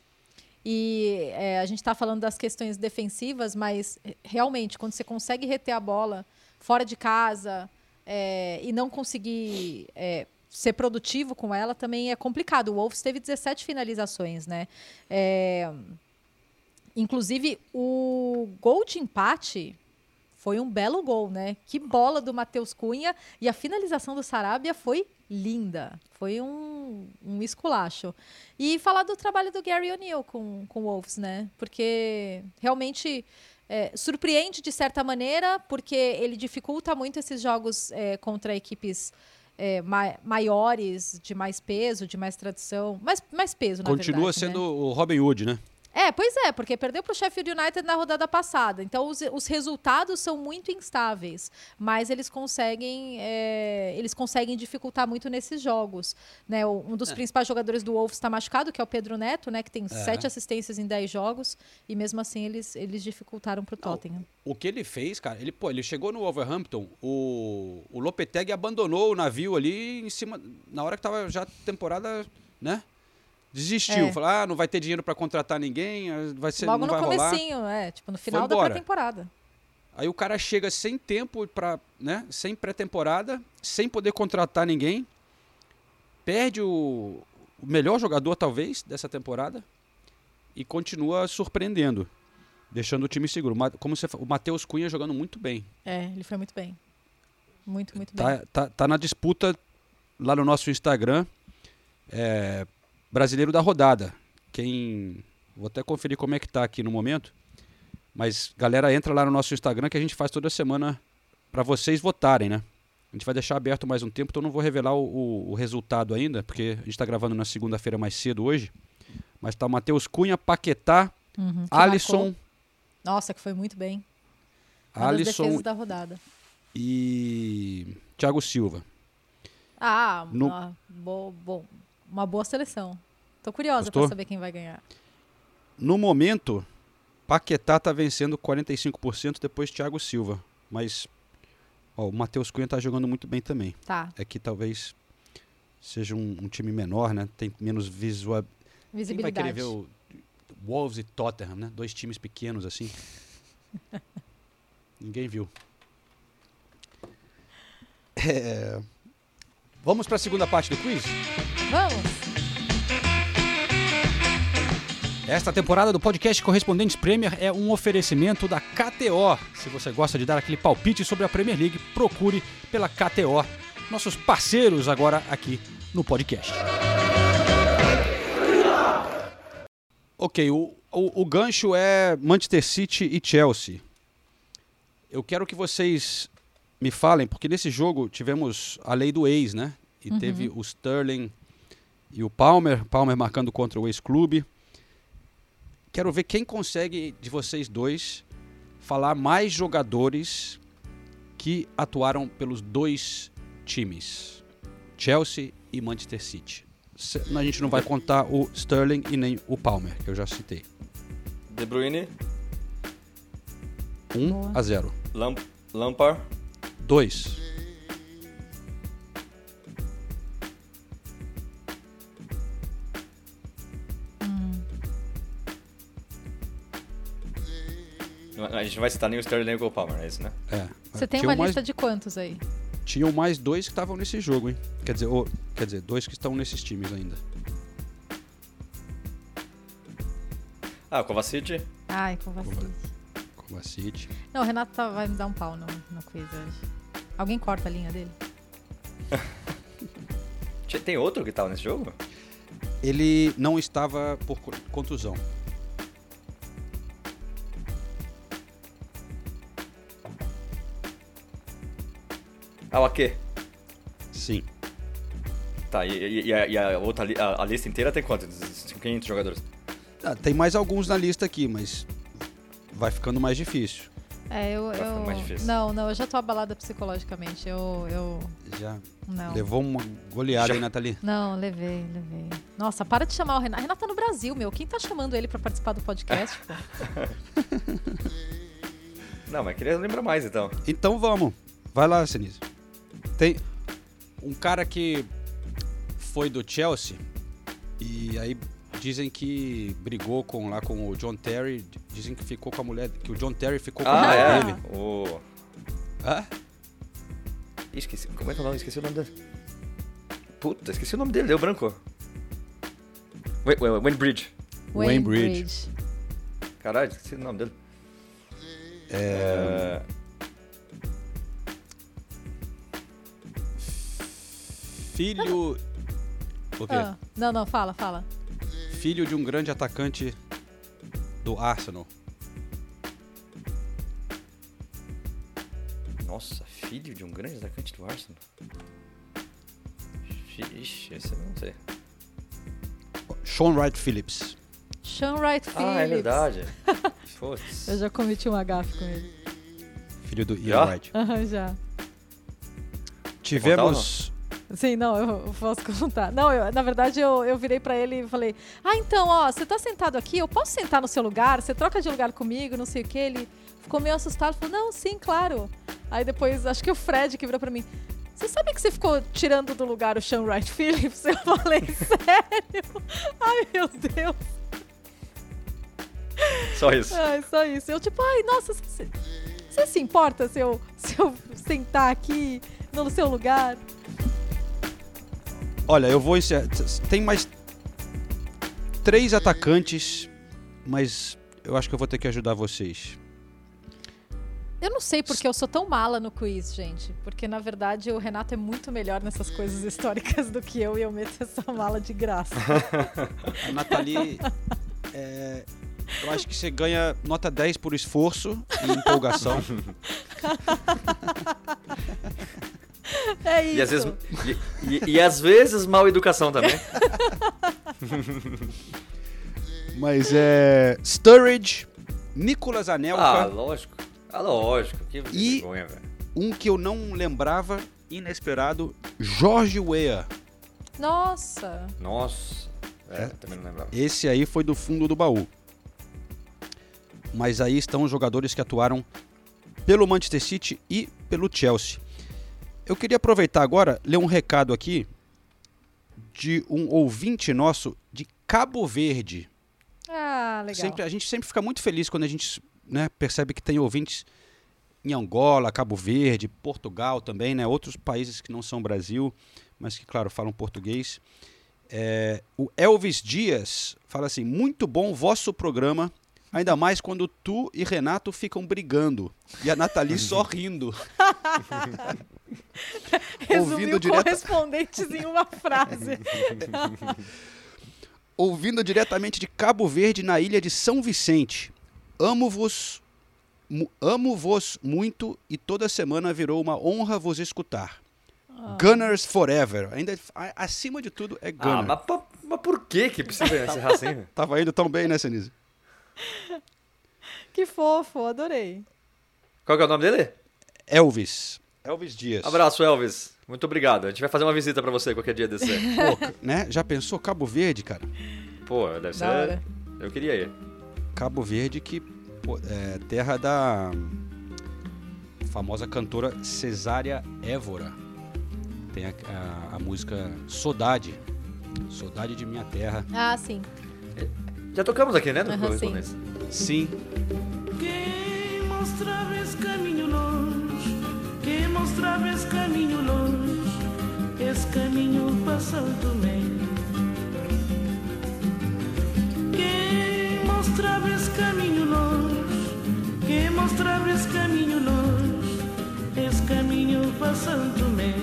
E é, a gente está falando das questões defensivas, mas realmente, quando você consegue reter a bola fora de casa é, e não conseguir é, ser produtivo com ela, também é complicado. O Wolves teve 17 finalizações, né? É, inclusive, o gol de empate foi um belo gol, né? Que bola do Matheus Cunha e a finalização do Sarabia foi linda. Foi um, um esculacho. E falar do trabalho do Gary O'Neill com, com o Wolves, né? Porque realmente é, surpreende de certa maneira, porque ele dificulta muito esses jogos é, contra equipes é, ma- maiores, de mais peso, de mais tradição. Mais, mais peso, na Continua verdade, sendo né? o Robin Hood, né? É, pois é, porque perdeu para o Sheffield United na rodada passada. Então os, os resultados são muito instáveis, mas eles conseguem é, eles conseguem dificultar muito nesses jogos. Né? Um dos principais jogadores do Wolves está machucado, que é o Pedro Neto, né? Que tem sete assistências em dez jogos e mesmo assim eles, eles dificultaram para o Tottenham. O que ele fez, cara, ele, pô, ele chegou no Wolverhampton, o, o Lopetegui abandonou o navio ali em cima, na hora que tava já a temporada, né? Desistiu, É. falou, ah, não vai ter dinheiro pra contratar ninguém, ah, vai ser, Logo não no vai rolar. comecinho, é, tipo no final da pré-temporada. Aí o cara chega sem tempo para, né, sem pré-temporada, sem poder contratar ninguém, perde o, o melhor jogador talvez dessa temporada e continua surpreendendo, deixando o time seguro. Como você, o Matheus Cunha jogando muito bem. É, ele foi muito bem. Muito, muito bem. Tá, tá, tá na disputa lá no nosso Instagram, é, brasileiro da rodada. Quem vou até conferir como é que tá aqui no momento. Mas galera, entra lá no nosso Instagram que a gente faz toda semana para vocês votarem, né? A gente vai deixar aberto mais um tempo, então eu não vou revelar o, o- o resultado ainda, porque a gente está gravando na segunda-feira mais cedo hoje. Mas tá o Matheus Cunha, Paquetá, Uhum, Alisson, marcou. Nossa, que foi muito bem. Uma Alisson da rodada. e Thiago Silva. Ah, No- uma, bo- bom, uma boa seleção. Tô curiosa para saber quem vai ganhar. No momento, Paquetá tá vencendo 45%, depois Thiago Silva. Mas ó, o Matheus Cunha tá jogando muito bem também. Tá, É que talvez seja um, um time menor, né? Tem menos visual. Quem vai visibilidade. querer ver o Wolves e Tottenham, né? Dois times pequenos assim. Ninguém viu. É, Vamos para a segunda parte do quiz? Vamos! Esta temporada do podcast Correspondentes Premier é um oferecimento da KTO. Se você gosta de dar aquele palpite sobre a Premier League, procure pela KTO, nossos parceiros agora aqui no podcast. Ok, o, o, o gancho é Manchester City e Chelsea. Eu quero que vocês me falem, porque nesse jogo tivemos a lei do ex, né? E teve o Sterling e o Palmer, Palmer marcando contra o ex-clube. Quero ver quem consegue de vocês dois falar mais jogadores que atuaram pelos dois times, Chelsea e Manchester City. Se- A gente não vai contar o Sterling e nem o Palmer, que eu já citei. De Bruyne, 1 Boa. a 0. Lamp Lampard, 2. a gente não vai citar nem o Sterling nem o Cole Palmer, é isso, né? É. Você tem uma mais- lista de quantos aí? Tinham mais dois que estavam nesse jogo, hein? Quer dizer, o- quer dizer, dois que estão nesses times ainda. Ah, o Kovacic, Ai, com você. City. Não, o Renato tá- vai me dar um pau no, no quiz hoje. Alguém corta a linha dele? Tem outro que tava nesse jogo? Ele não estava por co- contusão. Ah, o Ake. Sim. Tá, e, e- e a, e a outra a, a lista inteira tem quantos? 500 jogadores. Ah, tem mais alguns na lista aqui, mas vai ficando mais difícil. É, eu. Eu- mais difícil. Não, não, eu já tô abalada psicologicamente. Eu. eu Já não. levou uma goleada Já. aí, Nathalie. Não, levei, levei. Nossa, para de chamar o Renato. Renato tá no Brasil, meu. Quem tá chamando ele pra participar do podcast, pô? Não, mas queria lembrar mais então. Então vamos. Vai lá, Sinise. Tem um cara que foi do Chelsea e aí dizem que brigou com lá com o John Terry. Dizem que ficou com a mulher. Que o John Terry ficou com a Ah, mulher é? dele. O... Hã? Esqueci. Como é que é o nome? Esqueci o nome dele. Puta, esqueci o nome dele, deu branco. Wayne, Wayne, Wayne Bridge. Wayne Bridge. Caralho, esqueci o nome dele. É... Filho. O quê? Ah, não, não, fala, fala. Filho de um grande atacante do Arsenal. Nossa, filho de um grande atacante do Arsenal. Ixi, esse eu não sei. Sean Wright Phillips. Sean Wright Phillips. Ah, é verdade. Putz. Eu já cometi um agafe com ele. Filho do Ian Já? Wright. Aham, já. Tivemos. Sim, não, eu, posso contar. Não, eu- na verdade eu, eu virei pra ele e falei: Ah, então, ó, você tá sentado aqui, eu posso sentar no seu lugar? Você troca de lugar comigo, não sei o que. Ele ficou meio assustado, falou: Não, sim, claro. Aí depois, acho que o Fred que virou pra mim: Você sabe que você ficou tirando do lugar o Sean Wright Phillips? Eu falei: Sério? Ai, meu Deus. Só isso. Ai, só isso. Eu, tipo, ai, nossa, você, você se importa se eu, se eu sentar aqui no seu lugar? Olha, eu vou encerrar. Tem mais três atacantes, mas eu acho que eu vou ter que ajudar vocês. Eu não sei porque eu sou tão mala no quiz, gente. Porque, na verdade, o Renato é muito melhor nessas coisas históricas do que eu e eu meto essa mala de graça. A Nathalie, é, eu acho que você ganha nota 10 por esforço e empolgação. É isso. E às vezes, e, e- e às vezes mal educação também. Mas é. Sturridge, Nicolas Anelka, Ah, lógico. Ah, lógico. Que E- vergonha, velho. um que eu não lembrava, inesperado, Jorge Weah. Nossa. Nossa. É, também não lembrava. Esse aí foi do fundo do baú. Mas aí estão os jogadores que atuaram pelo Manchester City e pelo Chelsea. Eu queria aproveitar agora, ler um recado aqui de um ouvinte nosso de Cabo Verde. Ah, legal. Sempre, a gente sempre fica muito feliz quando a gente né, percebe que tem ouvintes em Angola, Cabo Verde, Portugal também, né? Outros países que não são Brasil, mas que, claro, falam português. É, o Elvis Dias fala assim: muito bom o vosso programa, ainda mais quando tu e Renato ficam brigando. E a Nathalie só rindo. Resumiu ouvindo direta- correspondentes em uma frase. Ouvindo diretamente de Cabo Verde, na ilha de São Vicente. Amo-vos, amo-vos muito e toda semana virou uma honra vos escutar. Gunners Forever. Ainda a- acima de tudo é Ah, Gunner. mas, mas por que que precisa encerrar assim? velho? Tava indo tão bem, né, Senise? que fofo, adorei. Qual que é o nome dele? Elvis. Elvis Dias. Abraço, Elvis. Muito obrigado. A gente vai fazer uma visita pra você qualquer dia desse. Pô, né? Já pensou Cabo Verde, cara? Pô, deve ser. Hora. Eu queria ir. Cabo Verde que pô, é terra da famosa cantora Cesária Évora. Tem a, a- a música Saudade. Saudade de minha terra. Ah, sim. Já tocamos aqui, né? No Aham, correspondência. Sim, Quem mostrava esse caminho longe, quem mostrava esse caminho longe, esse caminho São Tomé. Quem mostrava esse caminho longe, quem mostrava esse caminho longe, esse caminho São Tomé.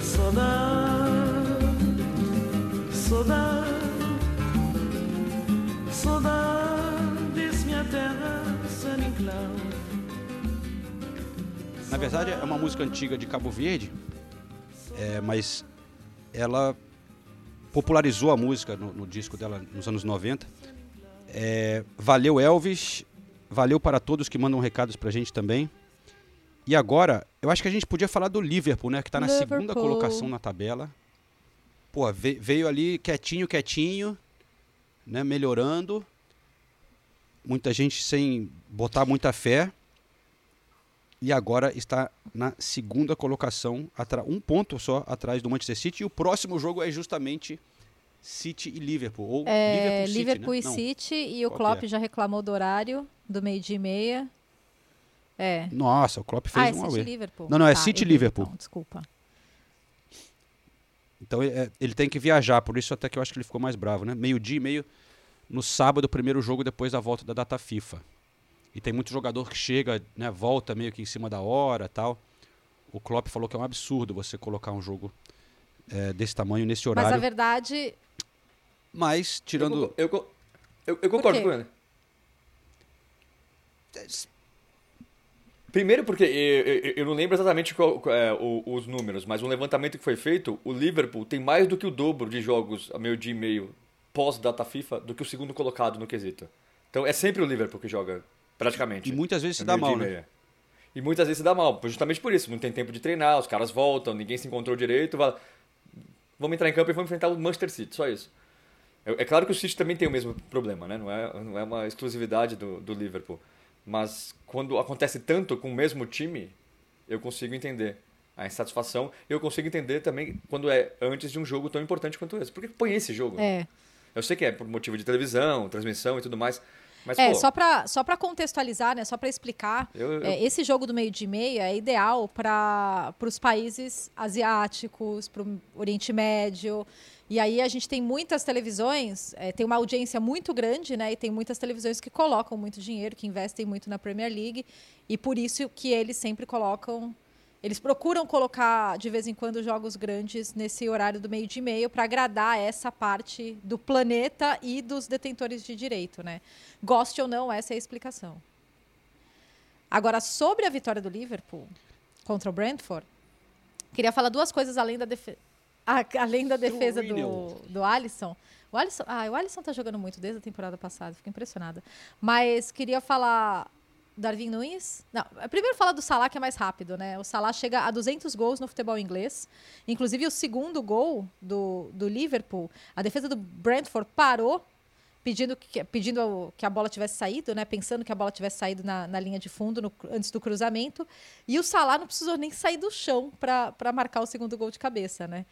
saudade, saudade, diz minha terra, San. Na verdade, é uma música antiga de Cabo Verde, é, mas ela popularizou a música no, no disco dela nos anos 90. É, valeu, Elvis. Valeu para todos que mandam recados pra gente também. E agora, eu acho que a gente podia falar do Liverpool, né? Que tá na segunda Liverpool. colocação na tabela. Pô, ve- veio ali quietinho, quietinho, né? Melhorando. Muita gente sem botar muita fé. E agora está na segunda colocação, um ponto só atrás do Manchester City. E o próximo jogo é justamente City e Liverpool. Ou É, Liverpool, Liverpool né? e Não. City e o Klopp é? já reclamou do horário do meio-dia e meia. É. Nossa, o Klopp fez ah, é um City Liverpool. Não, não, é Tá, City e Liverpool. então, desculpa. Então é, ele tem que viajar, por isso até que eu acho que ele ficou mais bravo, né? Meio-dia e meio no sábado, primeiro jogo depois da volta da data FIFA. E tem muito jogador que chega, né, volta meio que em cima da hora tal. O Klopp falou que é um absurdo você colocar um jogo é, desse tamanho nesse Mas a horário. verdade. Mas, tirando. Eu, eu, eu, eu concordo com ele. Primeiro porque eu, eu- eu não lembro exatamente qual- é, os números, mas um levantamento que foi feito, o Liverpool tem mais do que o dobro de jogos a meio dia e meio pós-data FIFA do que o segundo colocado no quesito. Então é sempre o Liverpool que joga, praticamente. E muitas vezes se a dá mal, e né? meia. E muitas vezes se dá mal, justamente por isso. Não tem tempo de treinar, os caras voltam, ninguém se encontrou direito. vai- Vamos entrar em campo e vamos enfrentar o Manchester City, só isso. É, é claro que o City também tem o mesmo problema, né? Não é, não é uma exclusividade do, do Liverpool. Mas quando acontece tanto com o mesmo time, eu consigo entender a insatisfação. E eu consigo entender também quando é antes de um jogo tão importante quanto esse. Por que põe esse jogo? É. Eu sei que é por motivo de televisão, transmissão e tudo mais. Mas, É, pô, só pra, só pra contextualizar, né? Só pra explicar. Eu- eu- é, esse jogo do meio de meia é ideal para os países asiáticos, para o Oriente Médio. E aí a gente tem muitas televisões, é, tem uma audiência muito grande, né? E tem muitas televisões que colocam muito dinheiro, que investem muito na Premier League. E por isso que eles sempre colocam. Eles procuram colocar de vez em quando jogos grandes nesse horário do meio de meio para agradar essa parte do planeta e dos detentores de direito, né? Goste ou não, essa é a explicação. Agora, sobre a vitória do Liverpool contra o Brentford, queria falar duas coisas além da, defe... a- além da defesa do, do Alisson. O Alisson, ah, o Alisson tá jogando muito desde a temporada passada, fico impressionada. Mas queria falar Darwin Nunes. Não, primeiro falar do Salah, que é mais rápido, né? O Salah chega a 200 gols no futebol inglês. Inclusive, o segundo gol do, do Liverpool, a defesa do Brentford parou pedindo que, pedindo que a bola tivesse saído, né? Pensando que a bola tivesse saído na, na linha de fundo no- antes do cruzamento. E o Salah não precisou nem sair do chão para marcar o segundo gol de cabeça, né?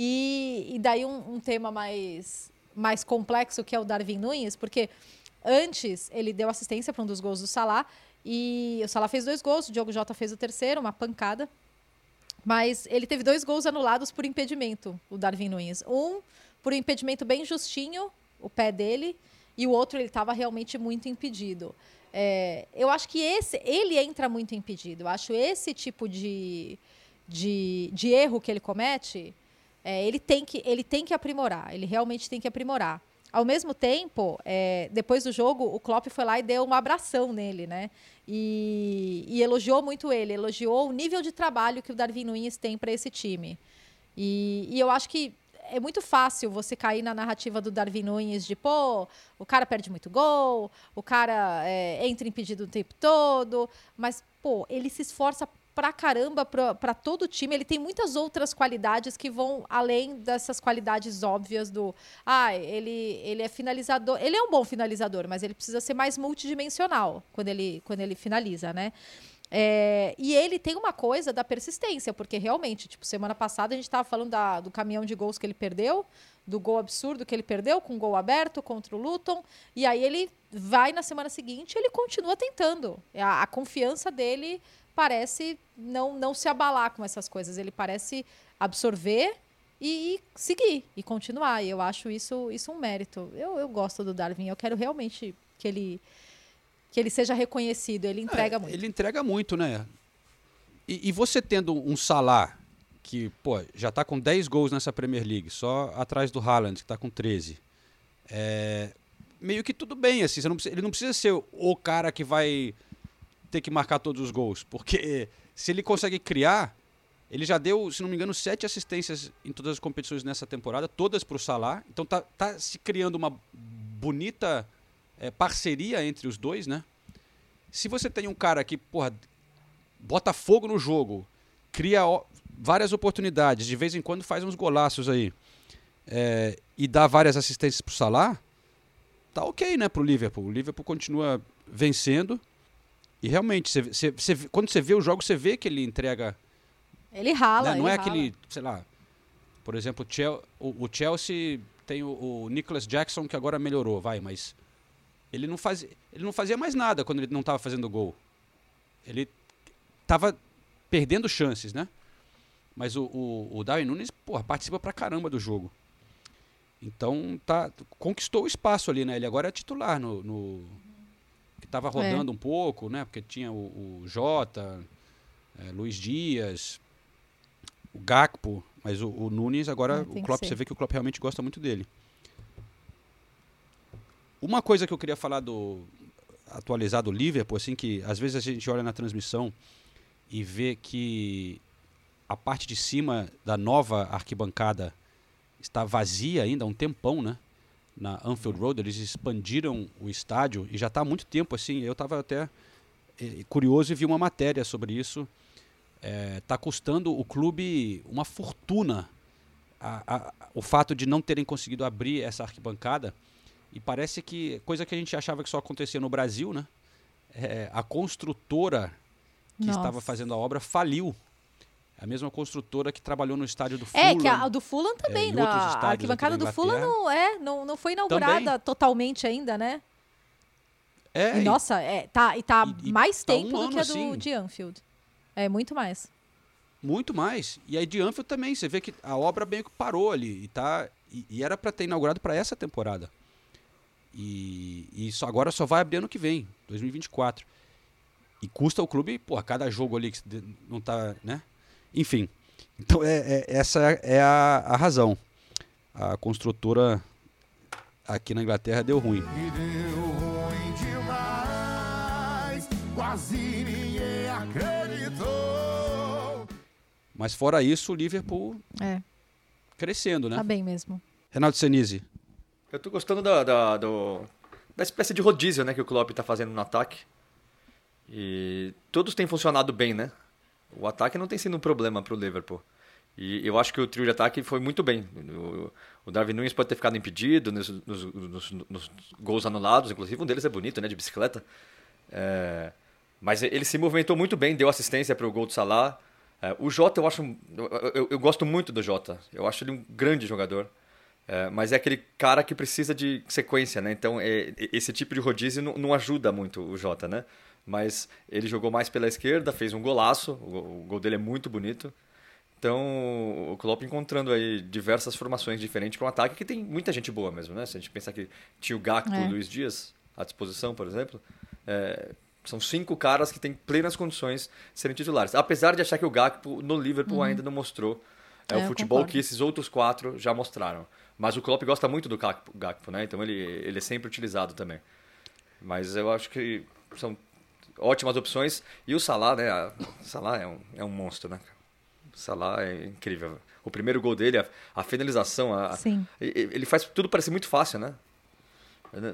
E, e daí um, um tema mais, mais complexo que é o Darwin Nunes, porque antes ele deu assistência para um dos gols do Salah e o Salah fez dois gols, o Diogo Jota fez o terceiro, uma pancada. Mas ele teve dois gols anulados por impedimento, o Darwin Nunes. Um por um impedimento bem justinho, o pé dele, e o outro ele estava realmente muito impedido. É, eu acho que esse ele entra muito impedido. Eu acho esse tipo de, de, de erro que ele comete, é, ele, tem que, ele tem que aprimorar. Ele realmente tem que aprimorar. Ao mesmo tempo, é, depois do jogo, o Klopp foi lá e deu uma abração nele, né? E, e elogiou muito ele, elogiou o nível de trabalho que o Darwin Nunes tem para esse time. E, e eu acho que é muito fácil você cair na narrativa do Darwin Nunes de, pô, o cara perde muito gol, o cara é, entra impedido o tempo todo, mas, pô, ele se esforça pra caramba para todo o time. Ele tem muitas outras qualidades que vão além dessas qualidades óbvias do, ah, ele, ele é finalizador. Ele é um bom finalizador, mas ele precisa ser mais multidimensional quando ele, quando ele finaliza, né? É, e ele tem uma coisa da persistência, porque realmente, tipo, semana passada a gente estava falando da- do caminhão de gols que ele perdeu, do gol absurdo que ele perdeu, com gol aberto contra o Luton, e aí ele vai na semana seguinte ele continua tentando. A, a confiança dele parece não, não se abalar com essas coisas, ele parece absorver e, e seguir, e continuar. E eu acho isso, isso um mérito. Eu, eu gosto do Darwin, eu quero realmente que ele que ele seja reconhecido, ele entrega É, muito. Ele entrega muito, né? E, e você tendo um Salah que pô, já está com 10 gols nessa Premier League, só atrás do Haaland, que está com 13. É, meio que tudo bem, assim, não precisa, ele não precisa ser o cara que vai ter que marcar todos os gols, porque se ele consegue criar, ele já deu, se não me engano, sete assistências em todas as competições nessa temporada, todas para o Salah. Então tá, tá se criando uma bonita é, parceria entre os dois, né? Se você tem um cara que, porra, bota fogo no jogo, cria várias oportunidades, de vez em quando faz uns golaços aí, é, e dá várias assistências pro Salah, tá ok, né, pro Liverpool. O Liverpool continua vencendo. E realmente, quando você vê o jogo, você vê que ele entrega. Ele rala. né, Não ele é rala. aquele, sei lá. Por exemplo, o Chel- o, o Chelsea tem o, o Nicholas Jackson que agora melhorou, vai, mas ele não fazia, ele não fazia mais nada quando ele não estava fazendo gol. Ele tava perdendo chances, né? Mas o, o, o Darwin Nunes, porra, participa pra caramba do jogo. Então, tá, conquistou o espaço ali, né? Ele agora é titular no. no- que tava rodando um pouco, né? Porque tinha o, o Jota, eh, Luiz Dias, o Gakpo, mas o, o Nunes agora, É, tem o Klopp, você vê que o Klopp realmente gosta muito dele. Uma coisa que eu queria falar do atualizar do Liverpool, assim, que às vezes a gente olha na transmissão e vê que a parte de cima da nova arquibancada está vazia ainda há um tempão, né? Na Anfield Road, eles expandiram o estádio e já está há muito tempo assim. Eu estava até eh, curioso e vi uma matéria sobre isso. Está custando o clube uma fortuna a- a- o fato de não terem conseguido abrir essa arquibancada. E parece que coisa que a gente achava que só acontecia no Brasil, né? É, a construtora que Nossa. estava fazendo a obra faliu. A mesma construtora que trabalhou no estádio do É, Fulham. que a, do Fulham também. em da- outros a arquibancada do Fulham não, é, não, não foi inaugurada totalmente ainda, né? É, E, nossa, é, tá, e tá e- e mais tá um tempo do que a do assim. de Anfield. É muito mais. Muito mais. E aí de Anfield também, você vê que a obra meio que parou ali. E, tá, e, e era para ter inaugurado para essa temporada. E, e isso agora só vai abrir ano que vem, 2024. E custa o clube, pô, cada jogo ali que não tá, né? Enfim. Então é, é- essa é a, a razão. A construtora aqui na Inglaterra deu ruim. E deu ruim demais, quase ninguém acreditou. Mas fora isso, o Liverpool É, crescendo, né? tá bem mesmo. Renato Senise. Eu tô gostando da, da, do- da espécie de rodízio né, que o Klopp tá fazendo no ataque. E todos têm funcionado bem, né? O ataque não tem sido um problema pro Liverpool. E eu acho que o trio de ataque foi muito bem. O, o Darwin Nunes pode ter ficado impedido nos, nos- nos- nos gols anulados, inclusive um deles é bonito, né? De bicicleta. É, mas ele se movimentou muito bem, deu assistência para o gol do Salah. É, o Jota, eu acho. Eu- eu gosto muito do Jota. Eu acho ele um grande jogador. É, mas é aquele cara que precisa de sequência, né? Então, é, esse tipo de rodízio não, não ajuda muito o Jota, né? Mas ele jogou mais pela esquerda, fez um golaço. O, gol- dele é muito bonito. Então, o Klopp encontrando aí diversas formações diferentes para um ataque que tem muita gente boa mesmo, né? Se a gente pensar que tinha o Gakpo e É. o Luiz Dias à disposição, por exemplo, é, são cinco caras que têm plenas condições de serem titulares. Apesar de achar que o Gakpo no Liverpool ainda não mostrou é, É, o futebol que esses outros quatro já mostraram. Mas o Klopp gosta muito do Gakpo, Gakpo, né? Então ele, ele é sempre utilizado também. Mas eu acho que são ótimas opções. E o Salah, né? a- O Salah é um, é um monstro, né? O Salah é incrível. O primeiro gol dele, a, a finalização, a, Sim. ele faz tudo parecer muito fácil, né?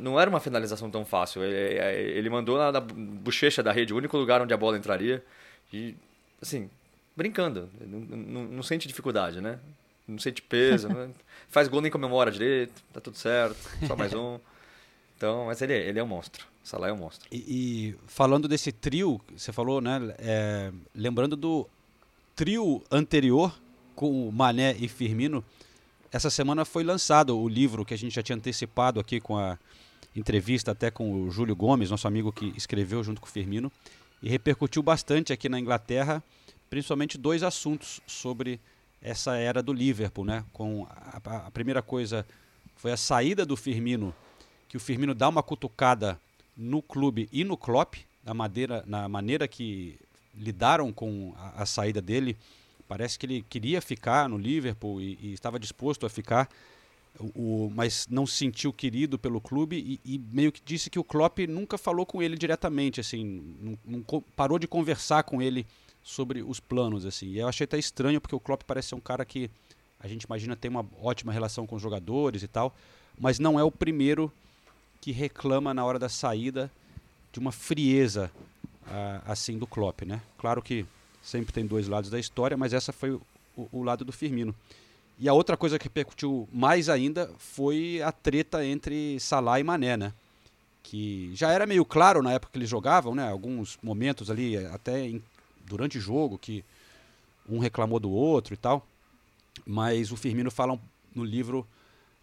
Não era uma finalização tão fácil. Ele, ele mandou na, na bochecha da rede, o único lugar onde a bola entraria. E, assim, brincando. Não, não- não sente dificuldade, né? Não sente peso. né? Faz gol nem comemora direito. Tá tudo certo. Só mais um. Então, mas ele, é- ele é um monstro. Salah é um monstro. E, e falando desse trio, você falou, né? é, lembrando do trio anterior com o Mané e Firmino, essa semana foi lançado o livro que a gente já tinha antecipado aqui com a entrevista até com o Júlio Gomes, nosso amigo que escreveu junto com o Firmino, e repercutiu bastante aqui na Inglaterra, principalmente dois assuntos sobre essa era do Liverpool, né? Com a- a primeira coisa foi a saída do Firmino, que o Firmino dá uma cutucada no clube e no Klopp, na maneira, na maneira que lidaram com a, a saída dele. Parece que ele queria ficar no Liverpool e, e estava disposto a ficar, o, o- mas não se sentiu querido pelo clube e, e meio que disse que o Klopp nunca falou com ele diretamente, assim, não, não parou de conversar com ele sobre os planos, assim. E eu achei até estranho porque o Klopp parece ser um cara que a gente imagina ter uma ótima relação com os jogadores e tal, mas não é o primeiro que reclama na hora da saída de uma frieza ah, assim do Klopp, né? Claro que sempre tem dois lados da história, mas essa foi o, o lado do Firmino. E a outra coisa que repercutiu mais ainda foi a treta entre Salah e Mané, né? Que já era meio claro na época que eles jogavam, né? Alguns momentos ali, até em- durante o jogo, que um reclamou do outro e tal. Mas o Firmino fala no livro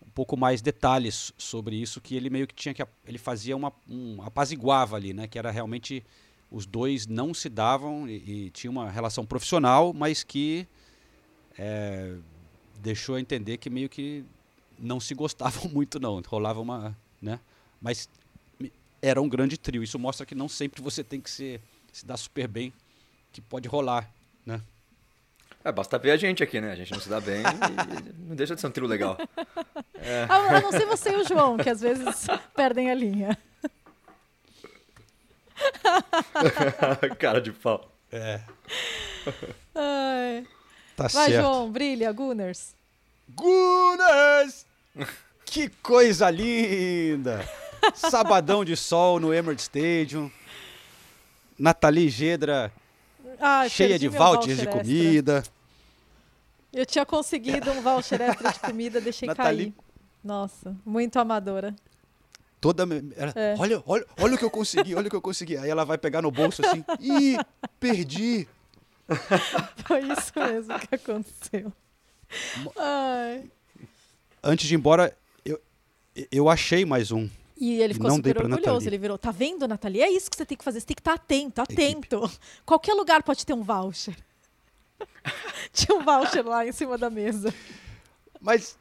um pouco mais detalhes sobre isso, que ele meio que tinha que. Ele fazia uma. Um, apaziguava ali, né? Que era realmente. Os dois não se davam e, e tinha uma relação profissional, mas que. é, deixou a entender que meio que não se gostavam muito, não. Rolava uma. Né? Mas era um grande trio. Isso mostra que não sempre você tem que se, se dar super bem, que pode rolar, né? É, basta ver a gente aqui, né? A gente não se dá bem e não deixa de ser um trio legal. A, a não ser você e o João, que às vezes perdem a linha. Cara de pau. É. Ai. Tá Vai, certo. João, brilha, Gunners. Gunners! que coisa linda! Sabadão de sol no Emirates Stadium. Nathalie Gedra Ai, cheia de vouchers de voucher extra. comida. Eu tinha conseguido um voucher extra de comida, deixei Nathalie. cair. Nossa, muito amadora. Toda. ela, É. olha, olha, olha o que eu consegui, olha o que eu consegui. Aí ela vai pegar no bolso assim. Ih, perdi. Foi isso mesmo que aconteceu. Ai. Antes de ir embora, eu, eu achei mais um. E ele ficou Não super orgulhoso. Ele virou, tá vendo, Nathalie? É isso que você tem que fazer. Você tem que estar atento, atento. Qualquer lugar pode ter um voucher. Tinha um voucher lá em cima da mesa. Mas.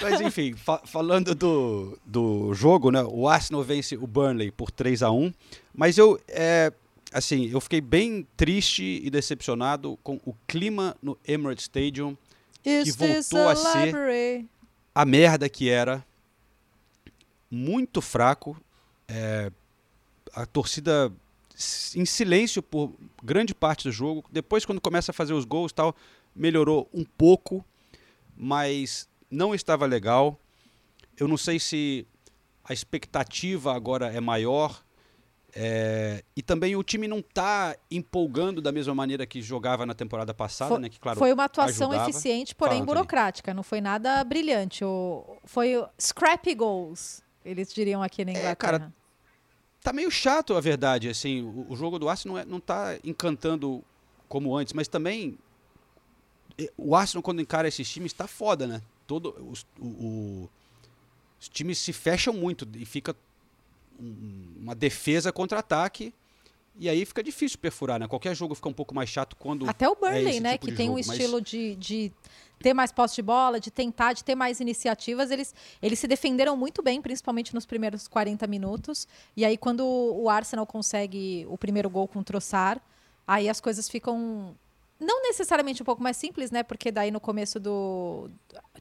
Mas enfim, fa- falando do, do jogo, né? O Arsenal vence o Burnley por 3 a 1 Mas eu, é, assim, eu fiquei bem triste e decepcionado com o clima no Emirates Stadium, Is this voltou a a ser- a merda que era, muito fraco, é, a torcida em silêncio por grande parte do jogo. Depois, quando começa a fazer os gols, tal, melhorou um pouco, mas não estava legal. Eu não sei se a expectativa agora é maior. é, e também o time não está empolgando da mesma maneira que jogava na temporada passada, Foi, né? Que claro, foi uma atuação ajudava. eficiente, porém burocrática. Não foi nada brilhante. O, foi o scrappy goals, eles diriam aqui na Inglaterra. É, cara, tá meio chato a verdade, assim, o, o jogo do Arsenal não, é, não tá encantando como antes, mas também eh, o Arsenal quando encara esses times tá foda, né? Todo os, o- o- os times se fecham muito e fica um- uma defesa contra ataque e aí fica difícil perfurar, né? Qualquer jogo fica um pouco mais chato quando Até o é Burnley, esse né? tipo que tem um mas- estilo de, de ter mais posse de bola, de tentar, de ter mais iniciativas. Eles, eles se defenderam muito bem, principalmente nos primeiros 40 minutos. E aí, quando o Arsenal consegue o primeiro gol com o Trossard, aí as coisas ficam. Não necessariamente um pouco mais simples, né? Porque daí no começo do.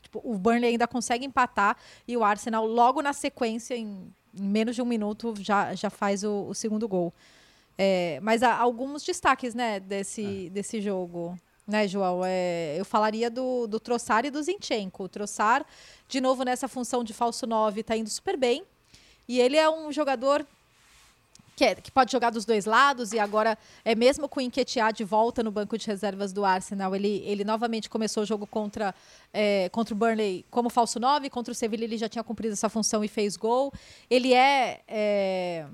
tipo, o Burnley ainda consegue empatar e o Arsenal, logo na sequência, em, menos de um minuto, já, já faz o, o segundo gol. É, mas há alguns destaques, né, desse, desse jogo, né, João? É, eu falaria do, do Trossard e do Zinchenko. O de novo, nessa função de falso 9, tá indo super bem. E ele é um jogador que, é- que pode jogar dos dois lados e agora, é mesmo com o Enquetear de volta no banco de reservas do Arsenal, ele, ele novamente começou o jogo contra, é, contra o Burnley como falso 9, contra o Sevilla ele já tinha cumprido essa função e fez gol. Ele é, é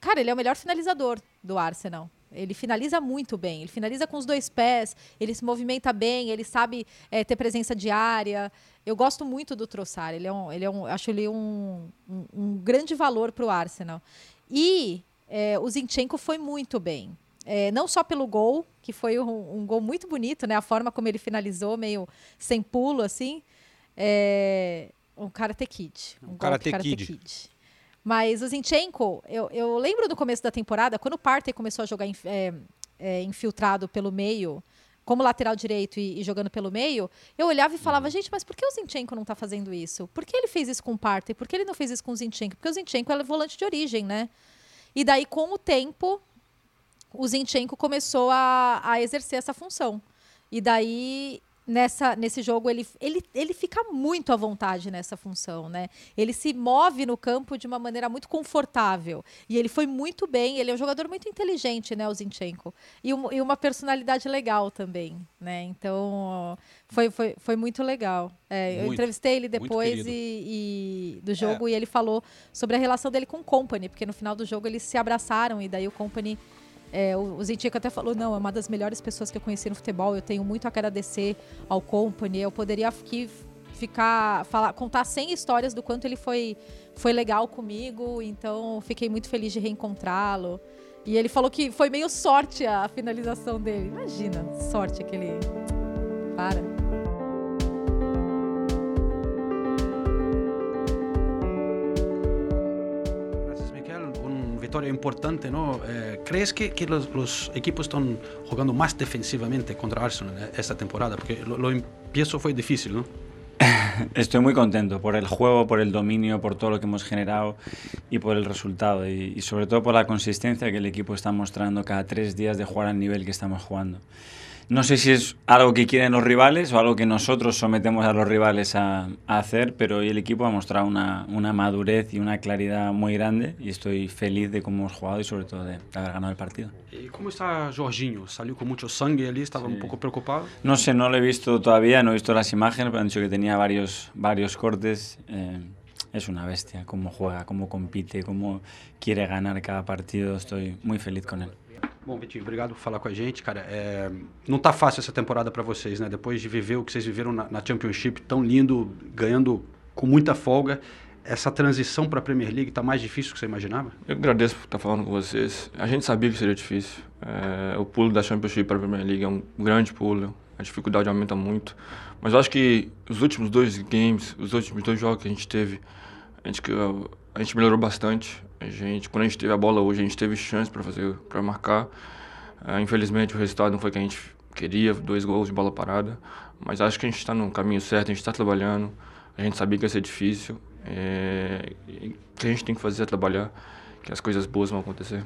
Cara, ele é o melhor finalizador do Arsenal. Ele finaliza muito bem. Ele finaliza com os dois pés, ele se movimenta bem, ele sabe é, ter presença de área. Eu gosto muito do Trossard. Ele é um, ele é um, acho ele um, um, um grande valor para o Arsenal. E é, o Zinchenko foi muito bem. É, não só pelo gol, que foi um, um gol muito bonito, né? A forma como ele finalizou, meio sem pulo, assim. É, um Karate Kid. Um, Karate Karate Kid. Kid. Mas o Zinchenko, eu, eu lembro do começo da temporada, quando o Partey começou a jogar é, é, infiltrado pelo meio, como lateral direito e, e, jogando pelo meio, eu olhava e falava, gente, mas por que o Zinchenko não está fazendo isso? Por que ele fez isso com o Partey? Por que ele não fez isso com o Zinchenko? Porque o Zinchenko é volante de origem, né? E daí, com o tempo, o Zinchenko começou a, a exercer essa função. E daí nessa, nesse jogo ele, ele, ele fica muito à vontade nessa função, né? Ele se move no campo de uma maneira muito confortável. E ele foi muito bem, ele é um jogador muito inteligente, né, o Zinchenko. E, um, e uma personalidade legal também, né? Então, foi, foi, foi muito legal. É, muito, eu entrevistei ele depois e, e, do jogo é. e ele falou sobre a relação dele com o Company, porque no final do jogo eles se abraçaram e daí o Company é, o, Zintico até falou, não, é uma das melhores pessoas que eu conheci no futebol, eu tenho muito a agradecer ao Company, eu poderia aqui ficar, falar, contar 100 histórias do quanto ele foi, foi legal comigo, então fiquei muito feliz de reencontrá-lo. E ele falou que foi meio sorte a finalização dele. Imagina, sorte aquele... Para. Importante, ¿no? Eh, ¿Crees que, que los, los, equipos están jugando más defensivamente contra Arsenal eh, esta temporada? Porque lo, lo empiezo fue difícil, ¿no? Estoy muy contento por el juego, por el dominio, por todo lo que hemos generado y por el resultado y, y sobre todo por la consistencia que el equipo está mostrando cada tres días de jugar al nivel que estamos jugando. No sé si es algo que quieren los rivales o algo que nosotros sometemos a los rivales a, a hacer, pero hoy el equipo ha mostrado una, una, madurez y una claridad muy grande y estoy feliz de cómo hemos jugado y sobre todo de, haber ganado el partido. ¿Y cómo está Jorginho? ¿Salió con mucho sangre allí? ¿Estaba sí. un poco preocupado? No sé, no lo he visto todavía, no he visto las imágenes, pero han dicho que tenía varios, varios cortes. Eh, es una bestia, cómo juega, cómo compite, cómo quiere ganar cada partido. Estoy muy feliz con él. Bom, Vitinho, obrigado por falar com a gente, cara. É, não tá fácil essa temporada para vocês, né? Depois de viver o que vocês viveram na, na, Championship, tão lindo, ganhando com muita folga, essa transição para a Premier League tá mais difícil do que você imaginava? Eu agradeço por estar falando com vocês. A gente sabia que seria difícil. É, o pulo da Championship para a Premier League é um grande pulo. A dificuldade aumenta muito. Mas eu acho que os últimos dois games, os últimos dois jogos que a gente teve, a gente, a gente melhorou bastante. A gente, quando a gente teve a bola hoje, a gente teve chance para fazer, para marcar. Uh, infelizmente o resultado não foi o que a gente queria, dois gols de bola parada. Mas acho que a gente está no caminho certo, a gente está trabalhando. A gente sabia que ia ser difícil. É, o que a gente tem que fazer é trabalhar, que as coisas boas vão acontecer.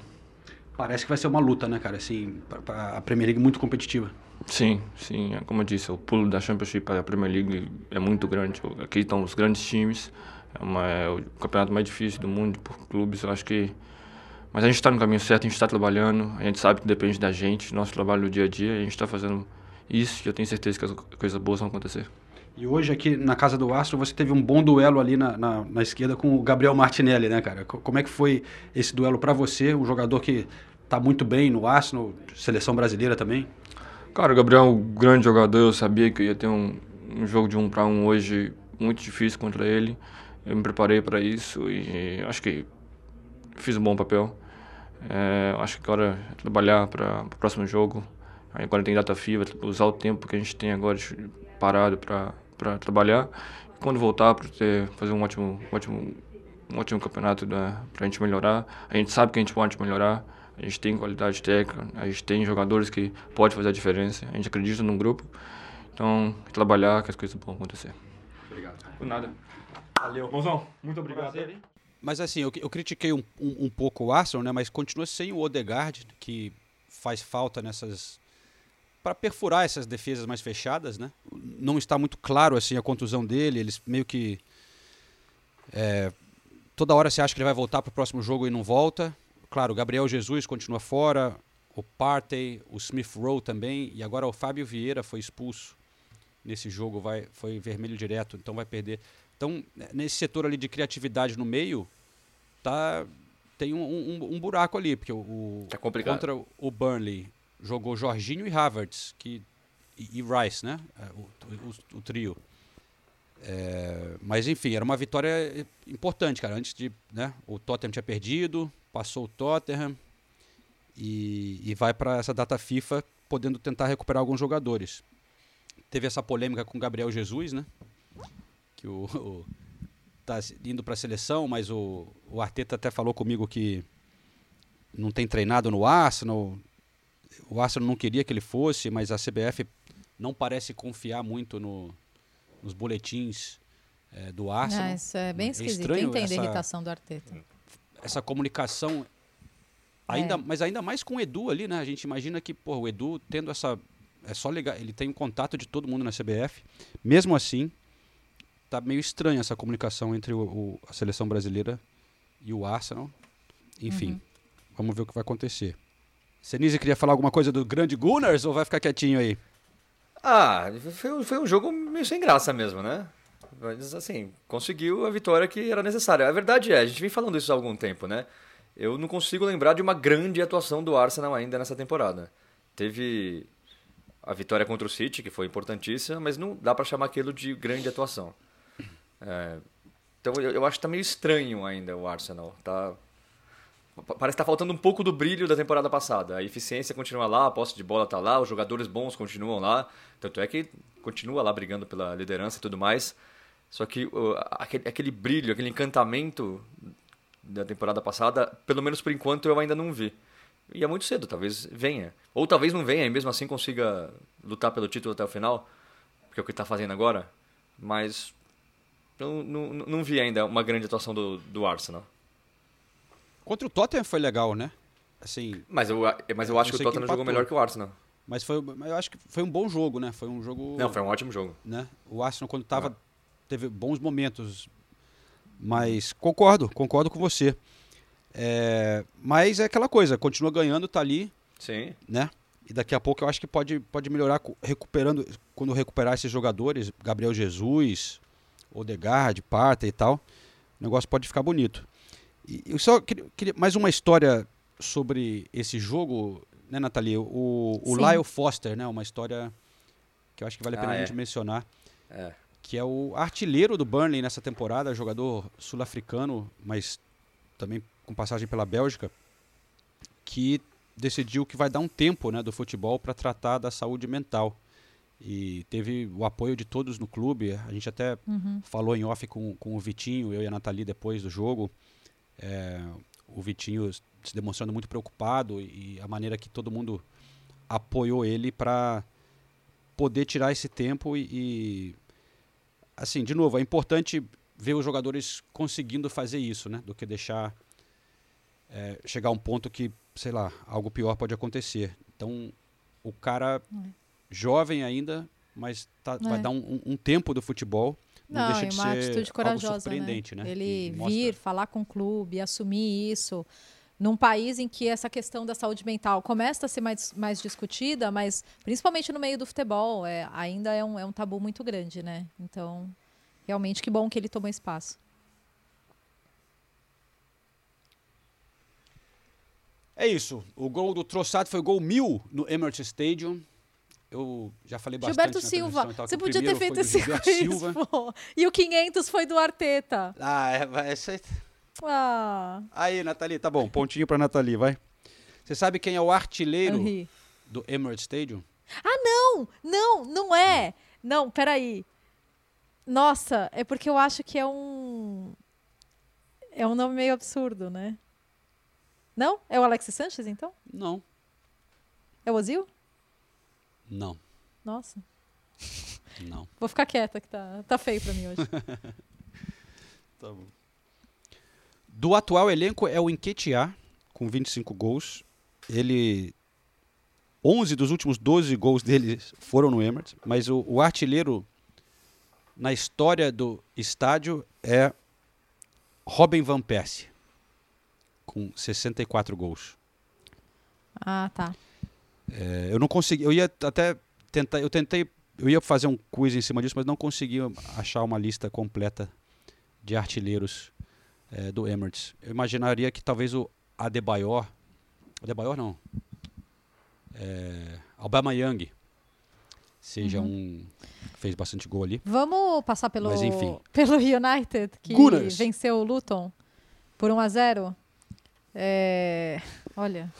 Parece que vai ser uma luta, né, cara? Assim, pra, pra a Premier League muito competitiva. Sim, sim. Como eu disse, o pulo da Championship para a Premier League é muito grande. Aqui estão os grandes times. É, uma, é o campeonato mais difícil do mundo por clubes. Eu acho que. Mas a gente está no caminho certo, a gente está trabalhando, a gente sabe que depende da gente, nosso trabalho no dia a dia, a gente está fazendo isso e eu tenho certeza que as coisas boas vão acontecer. E hoje aqui na casa do Astro você teve um bom duelo ali na, na, na esquerda com o Gabriel Martinelli, né, cara? Como é que foi esse duelo para você, um jogador que está muito bem no Arsenal, seleção brasileira também? Cara, o Gabriel é um grande jogador, eu sabia que eu ia ter um, um jogo de um para um hoje muito difícil contra ele eu me preparei para isso e acho que fiz um bom papel. É, acho que agora é trabalhar para o próximo jogo. Aí agora tem data FIFA, usar o tempo que a gente tem agora parado para trabalhar. E quando voltar, para fazer um ótimo, ótimo, um ótimo campeonato para a gente melhorar. A gente sabe que a gente pode melhorar. A gente tem qualidade técnica, a gente tem jogadores que podem fazer a diferença. A gente acredita no grupo. Então, trabalhar que as coisas vão acontecer. Obrigado. Por nada. Valeu. Mozão, muito obrigado. Prazer, mas assim, eu, eu critiquei um, um, um, pouco o Arsenal, né? Mas continua sem o Odegaard, que faz falta nessas para perfurar essas defesas mais fechadas, né? Não está muito claro assim a contusão dele. Eles meio que é, toda hora você acha que ele vai voltar para o próximo jogo e não volta. Claro, o Gabriel Jesus continua fora, o Partey, o Smith Rowe também e agora o Fábio Vieira foi expulso nesse jogo, vai foi vermelho direto, então vai perder. Então, nesse setor ali de criatividade no meio, tá tem um, um, um buraco ali, porque o, tá complicado. contra o Burnley jogou Jorginho e Havertz que, e, e Rice, né? É, o, o, o trio. É, mas enfim, era uma vitória importante, cara. Antes de. Né, o Tottenham tinha perdido, passou o Tottenham e, e vai para essa data FIFA podendo tentar recuperar alguns jogadores. Teve essa polêmica com Gabriel Jesus, né? Que o, o tá indo para a seleção, mas o, o Arteta até falou comigo que não tem treinado no Arsenal. O Arsenal não queria que ele fosse, mas a CBF não parece confiar muito no, nos boletins é, do Arsenal. Ah, isso é bem esquisito. estranho Entendo essa- a irritação do Arteta. essa comunicação ainda, É. mas ainda mais com o Edu ali, né? A gente imagina que, pô, o Edu tendo essa é só ligar, ele tem um contato de todo mundo na CBF. Mesmo assim, tá meio estranha essa comunicação entre o, o- a seleção brasileira e o Arsenal. Enfim, Uhum. vamos ver o que vai acontecer. Senise queria falar alguma coisa do grande Gunners ou vai ficar quietinho aí? Ah, foi, um- foi um jogo meio sem graça mesmo, né? Mas assim, conseguiu a vitória que era necessária. A verdade é, a gente vem falando isso há algum tempo, né? Eu não consigo lembrar de uma grande atuação do Arsenal ainda nessa temporada. Teve a vitória contra o City, que foi importantíssima, mas não dá pra chamar aquilo de grande atuação. É, então eu, eu acho que tá meio estranho ainda o Arsenal. Tá, pa- parece que tá faltando um pouco do brilho da temporada passada. A eficiência continua lá, a posse de bola tá lá, os jogadores bons continuam lá. Tanto é que continua lá brigando pela liderança e tudo mais. Só que uh, aquele, aquele brilho, aquele encantamento da temporada passada, pelo menos por enquanto eu ainda não vi. E é muito cedo, talvez venha. Ou talvez não venha e mesmo assim consiga lutar pelo título até o final, que é o que está fazendo agora. Mas eu não, não, não vi ainda uma grande atuação do, do Arsenal. Contra o Tottenham foi legal, né? Assim, Mas eu, mas eu acho que o Tottenham jogou melhor que o Arsenal. Mas foi, mas eu acho que foi um bom jogo, né? Foi um jogo. Não, foi um ótimo jogo. Né? O Arsenal quando tava teve bons momentos, mas concordo, concordo com você. É, mas é aquela coisa, continua ganhando, tá ali, Sim. né? E daqui a pouco eu acho que pode, pode melhorar recuperando quando recuperar esses jogadores, Gabriel Jesus, Odegaard, Parta e tal. O negócio pode ficar bonito. E eu só queria, queria mais uma história sobre esse jogo, né, Nathalie? O, o. Lyle Foster, né? Uma história que eu acho que vale a pena Ah, a é. gente mencionar. É. Que é o artilheiro do Burnley nessa temporada, jogador sul-africano, mas também com passagem pela Bélgica, que decidiu que vai dar um tempo né, do futebol para tratar da saúde mental. E teve o apoio de todos no clube. A gente até Uhum. falou em off com, com o Vitinho, eu e a Nathalie depois do jogo. É, o Vitinho se demonstrando muito preocupado e a maneira que todo mundo apoiou ele para poder tirar esse tempo e, e, assim, de novo, é importante ver os jogadores conseguindo fazer isso, né, do que deixar é, chegar a um ponto que, sei lá, algo pior pode acontecer. Então, o cara jovem ainda, mas tá- vai É. dar um, um- tempo do futebol. Não, Não, deixa é de uma ser atitude algo corajosa, surpreendente, né? Ele E mostra- vir, falar com o clube, assumir isso. Num país em que essa questão da saúde mental começa a ser mais, mais discutida, mas principalmente no meio do futebol, é, ainda é um, é um tabu muito grande, né? Então, realmente, que bom que ele tomou espaço. É isso. O gol do Trossard foi gol mil no Emirates Stadium. Eu já falei bastante Gilberto Silva, você podia ter feito esse Silva. pô. E o 500 foi do Arteta. Ah, é, essa aí- Ah, Aí, Nathalie, tá bom. Pontinho pra Nathalie, vai. Você sabe quem é o artilheiro Henry. do Emirates Stadium? Ah, não! Não, não é! Não, peraí. Nossa, é porque eu acho que é um. É um nome meio absurdo, né? Não? É o Alexis Sanches, então? Não. É o Ozil? Não. Nossa. Não. Vou ficar quieta, que tá, tá feio pra mim hoje. Tá bom. Do atual elenco é o Enquetear, com 25 gols. Ele. 11 dos últimos 12 gols dele foram no Emirates, mas o, o artilheiro na história do estádio é Robin Van Persie, com 64 gols. Ah, tá. É, eu não consegui, eu ia até tentar, eu tentei, eu ia fazer um quiz em cima disso, mas não consegui achar uma lista completa de artilheiros é, do Emirates. Eu imaginaria que talvez o Adebayor, Adebayor não, é, Alabama Young seja Uhum. um fez bastante gol ali. Vamos passar pelo, Mas, enfim. pelo United, que Gunners. venceu o Luton por 1 a 0 É, olha,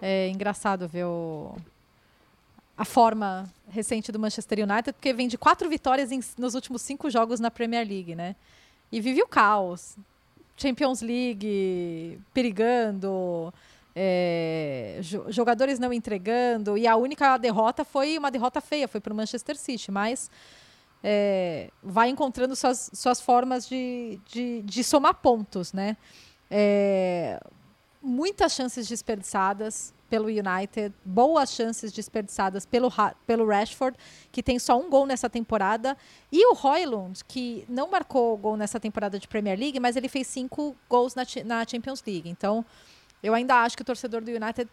é engraçado ver o, a forma recente do Manchester United, porque vem de quatro vitórias em- nos últimos cinco jogos na Premier League, né? E vive o caos. Champions League, perigando, é, jo- jogadores não entregando, e a única derrota foi uma derrota feia, foi para o Manchester City, mas é, vai encontrando suas, suas formas de, de, de somar pontos, né? É, muitas chances desperdiçadas pelo United, boas chances desperdiçadas pelo, pelo Rashford, que tem só um gol nessa temporada, e o Hoylund, que não marcou gol nessa temporada de Premier League, mas ele fez cinco gols na, na Champions League. Então, eu ainda acho que o torcedor do United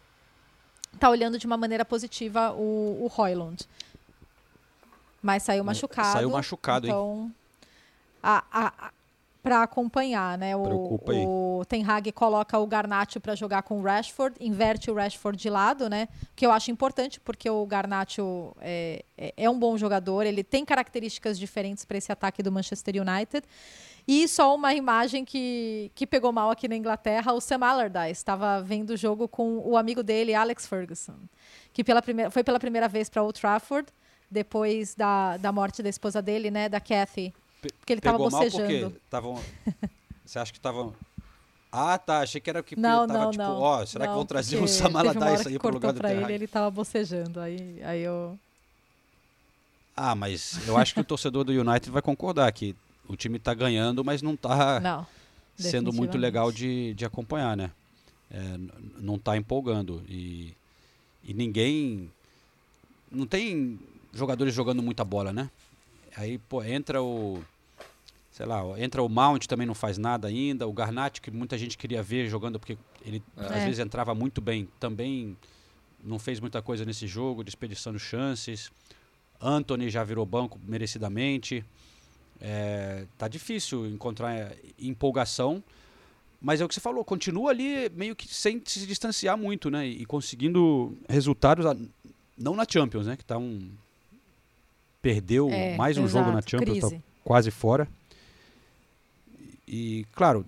está olhando de uma maneira positiva o, o Hoylund. Mas saiu machucado. saiu machucado, hein? então, a, para acompanhar, né? O, o Ten Hag coloca o Garnacho para jogar com o Rashford, inverte o Rashford de lado, né? Que eu acho importante porque o Garnacho é, é, é um bom jogador, ele tem características diferentes para esse ataque do Manchester United. E só uma imagem que, que pegou mal aqui na Inglaterra, o Sam Allardyce estava vendo o jogo com o amigo dele, Alex Ferguson, que pela primeira, foi pela primeira vez para Old Trafford, depois da, da morte da esposa dele, né, da Kathy, porque ele estava mal bocejando. tavam... Você acha que estavam... Ah, tá. Achei que era que Não, tava não, tipo, não. ó, será que não, vão trazer um Sam teve uma hora Allardyce que aí pro lugar do pra ele, ele tava bocejando. Aí, aí eu. Ah, mas eu acho que o torcedor do United vai concordar que o time tá ganhando, mas não tá Não. sendo muito legal de, de acompanhar, né? É, não tá empolgando. E, e ninguém. Não tem jogadores jogando muita bola, né? Aí, pô, entra o. Sei lá, entra o Mount, também não faz nada ainda. O Garnacho, que muita gente queria ver jogando, porque ele às É. vezes entrava muito bem, também não fez muita coisa nesse jogo, desperdiçando chances. Anthony já virou banco merecidamente. É, tá difícil encontrar é, empolgação, mas é o que você falou, continua ali meio que sem se distanciar muito, né? E, conseguindo resultados, a- não na Champions, né? Que tá um. Perdeu É, mais um jogo na exato, Champions, tá quase fora. E, claro,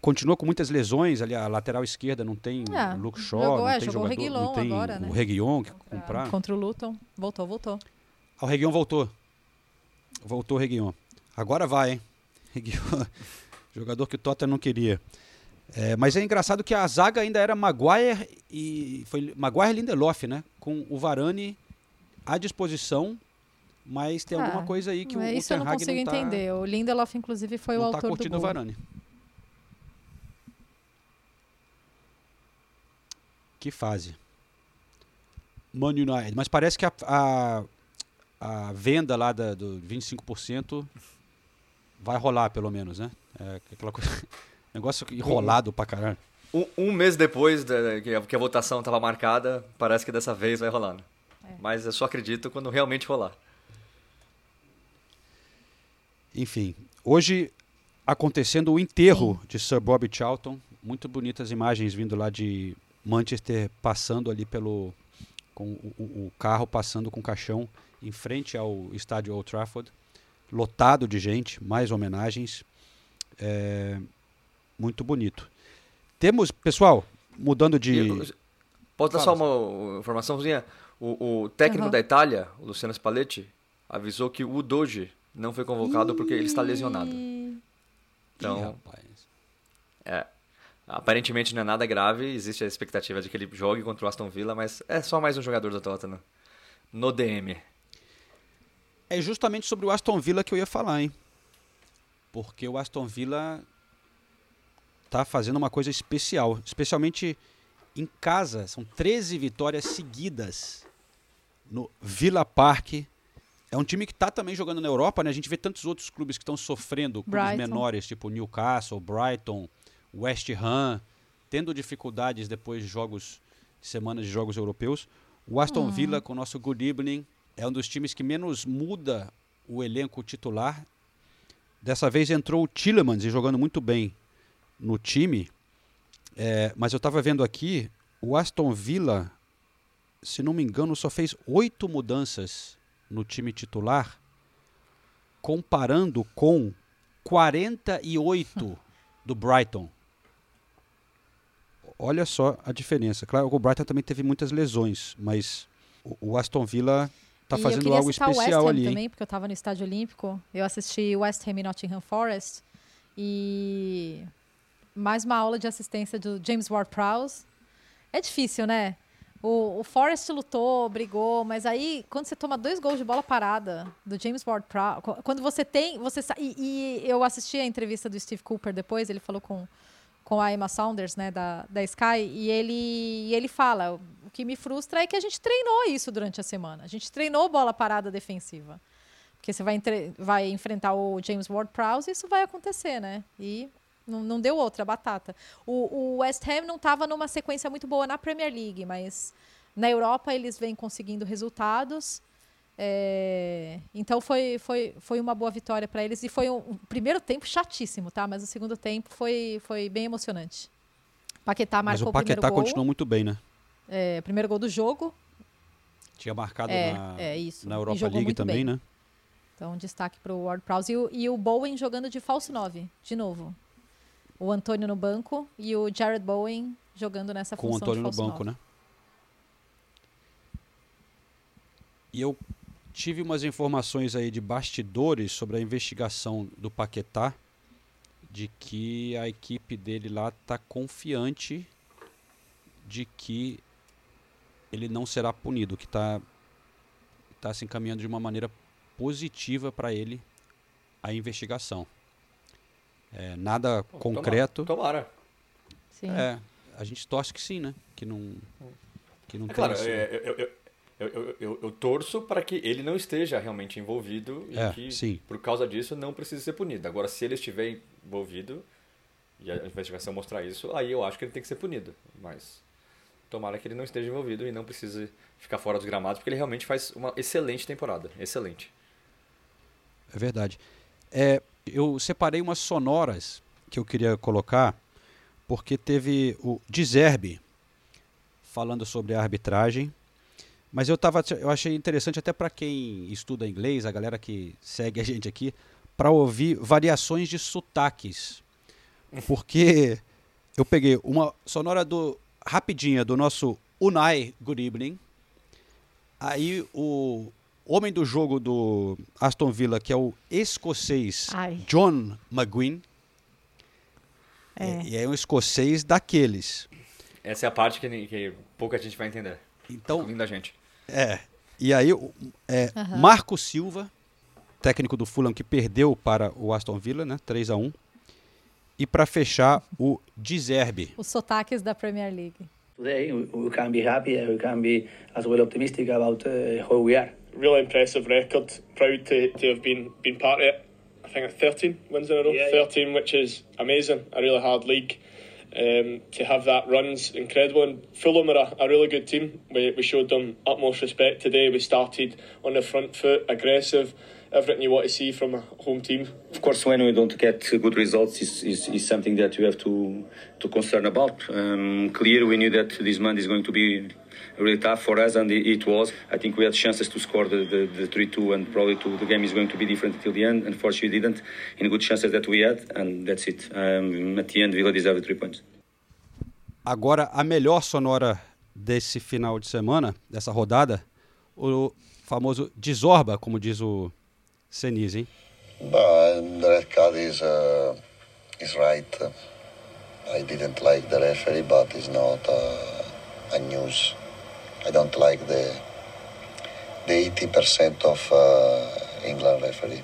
continua com muitas lesões ali, a lateral esquerda não tem É, o Luke Shaw, jogou- não é, tem jogador, Reguilon não tem agora, né? o Reguilon que É, comprar. Contra o Luton. Voltou, voltou. Ah, o Reguion voltou. Voltou o Reguion. Agora vai, hein? Reguilon, jogador que o Tottenham não queria. É, mas é engraçado que a zaga ainda era Maguire e foi Maguire Lindelof, né? Com o Varane à disposição, mas tem alguma Ah, coisa aí que o, é, o Isso eu não consigo não tá, entender. O Lindelof, inclusive, foi o tá autor do curtindo o gol. Varane. Que fase. Man United. Mas parece que a, a, a venda lá da, do 25% vai rolar, pelo menos, né? É aquela coisa. Negócio enrolado pra caralho. Um, um mês depois da, que, a, que a votação estava marcada, parece que dessa vez vai rolar. Né? Mas eu só acredito quando realmente rolar. Enfim, hoje acontecendo o enterro de Sir Bob Charlton. Muito bonitas imagens vindo lá de Manchester, passando ali pelo. com o, o- carro passando com o caixão em frente ao estádio Old Trafford. Lotado de gente, mais homenagens. É, muito bonito. Temos, pessoal, mudando de. Eu- Posso dar Fala, só uma informaçãozinha? O, o técnico Aham. da Itália, o Luciano Spalletti, avisou que o Doge não foi convocado porque ele está lesionado. Então, Ih, rapaz. é, aparentemente não é nada grave, existe a expectativa de que ele jogue contra o Aston Villa, mas é só mais um jogador do Tottenham. No DM. É justamente sobre o Aston Villa que eu ia falar, hein? Porque o Aston Villa tá fazendo uma coisa especial, especialmente em casa. São 13 vitórias seguidas no Villa Park. É um time que tá também jogando na Europa, né? A gente vê tantos outros clubes que estão sofrendo, clubes Brighton. menores, tipo Newcastle, Brighton, West Ham, tendo dificuldades depois de jogos, de semanas de jogos europeus. O Aston Villa, com o nosso Good Evening, é um dos times que menos muda o elenco titular. Dessa vez entrou o Tillemans e jogando muito bem no time. É, mas eu estava vendo aqui, o Aston Villa, se não me engano, só fez oito mudanças no time titular, comparando com 48 do Brighton. Olha só a diferença. Claro, o Brighton também teve muitas lesões, mas o, o Aston Villa está e fazendo algo o especial Ham ali. também, porque eu estava no Estádio Olímpico. Eu assisti West Ham e Nottingham Forest. E mais uma aula de assistência do James Ward-Prowse. É difícil, né? O, o Forrest lutou, brigou, mas aí quando você toma dois gols de bola parada do James Ward Prowse, quando você tem, você e, e eu assisti a entrevista do Steve Cooper depois, ele falou com com a Emma Saunders, né, da, da Sky, e ele, e ele fala, o que me frustra é que a gente treinou isso durante a semana. A gente treinou bola parada defensiva. Porque você vai, entre- vai enfrentar o James Ward Prowse e isso vai acontecer, né? E não, não deu outra batata. O, o West Ham não estava numa sequência muito boa na Premier League, mas na Europa eles vêm conseguindo resultados. É, então foi, foi, foi uma boa vitória para eles. E foi um, um primeiro tempo chatíssimo, tá? Mas o segundo tempo foi, foi bem emocionante. Paquetá Mas marcou o o primeiro Paquetá gol. continuou muito bem, né? É, primeiro gol do jogo. Tinha marcado É, na, é isso. na Europa League também, bem. né? Então, destaque para o Ward Prowse. E e o Bowen jogando de falso 9, de novo. O Antônio no banco e o Jared Bowen jogando nessa Com o função Antônio de no falso banco, 9. né? E eu tive umas informações aí de bastidores sobre a investigação do Paquetá, de que a equipe dele lá está confiante de que ele não será punido, que está tá se encaminhando de uma maneira positiva para ele a investigação. É, nada concreto. Tomara. Sim. É, a gente torce que sim, né? Que não, que não É claro, é, eu, eu, eu, eu, eu- eu torço para que ele não esteja realmente envolvido e É, que, sim. por causa disso, não precise ser punido. Agora, se ele estiver envolvido e a investigação mostrar isso, aí eu acho que ele tem que ser punido. Mas tomara que ele não esteja envolvido e não precise ficar fora dos gramados, porque ele realmente faz uma excelente temporada. Excelente. É verdade. É, eu separei umas sonoras que eu queria colocar, porque teve o Dizerbe falando sobre a arbitragem. Mas eu, tava, eu achei interessante até para quem estuda inglês, a galera que segue a gente aqui, para ouvir variações de sotaques. Porque eu peguei uma sonora do rapidinha do nosso Unai Good Evening. Aí o homem do jogo do Aston Villa, que é o escocês Ai. John McGuinn. É. E é um escocês daqueles. Essa é a parte que, que pouca gente vai entender. Então, Incluindo a gente. É. E aí, é, Aham. Marco Silva, técnico do Fulham, que perdeu para o Aston Villa, né? 3 a 1 E para fechar, o Dizerbe. Os sotaques da Premier League. Today we, we can be happy and we can be as well optimistic about uh, how we are. Really impressive record. Proud to, to have been been part of it. I think 13 wins in a row. Yeah, yeah. 13, which is amazing. A really hard league. Um, to have that run's incredible. And Fulham are a, a really good team. We, we showed them utmost respect today. We started on the front foot, aggressive, everything you want to see from a home team. Of course, when we don't get good results, is, is, is something that you have to to concern about. Um, clear, we knew that this month is going to be really tough for us, and it, was. I think we had chances to score the the, the three two, and probably to, the game is going to be different until the end. Unfortunately, didn't. In good chances that we had, and that's it. Um, at the end, Villa deserved the three points. Agora, a melhor sonora desse final de semana, dessa rodada, o famoso Desorba, como diz o Senise, hein? But the red card is uh, is right. I didn't like the referee, but it's not uh, a news. I don't like the the 80% of uh, England referee.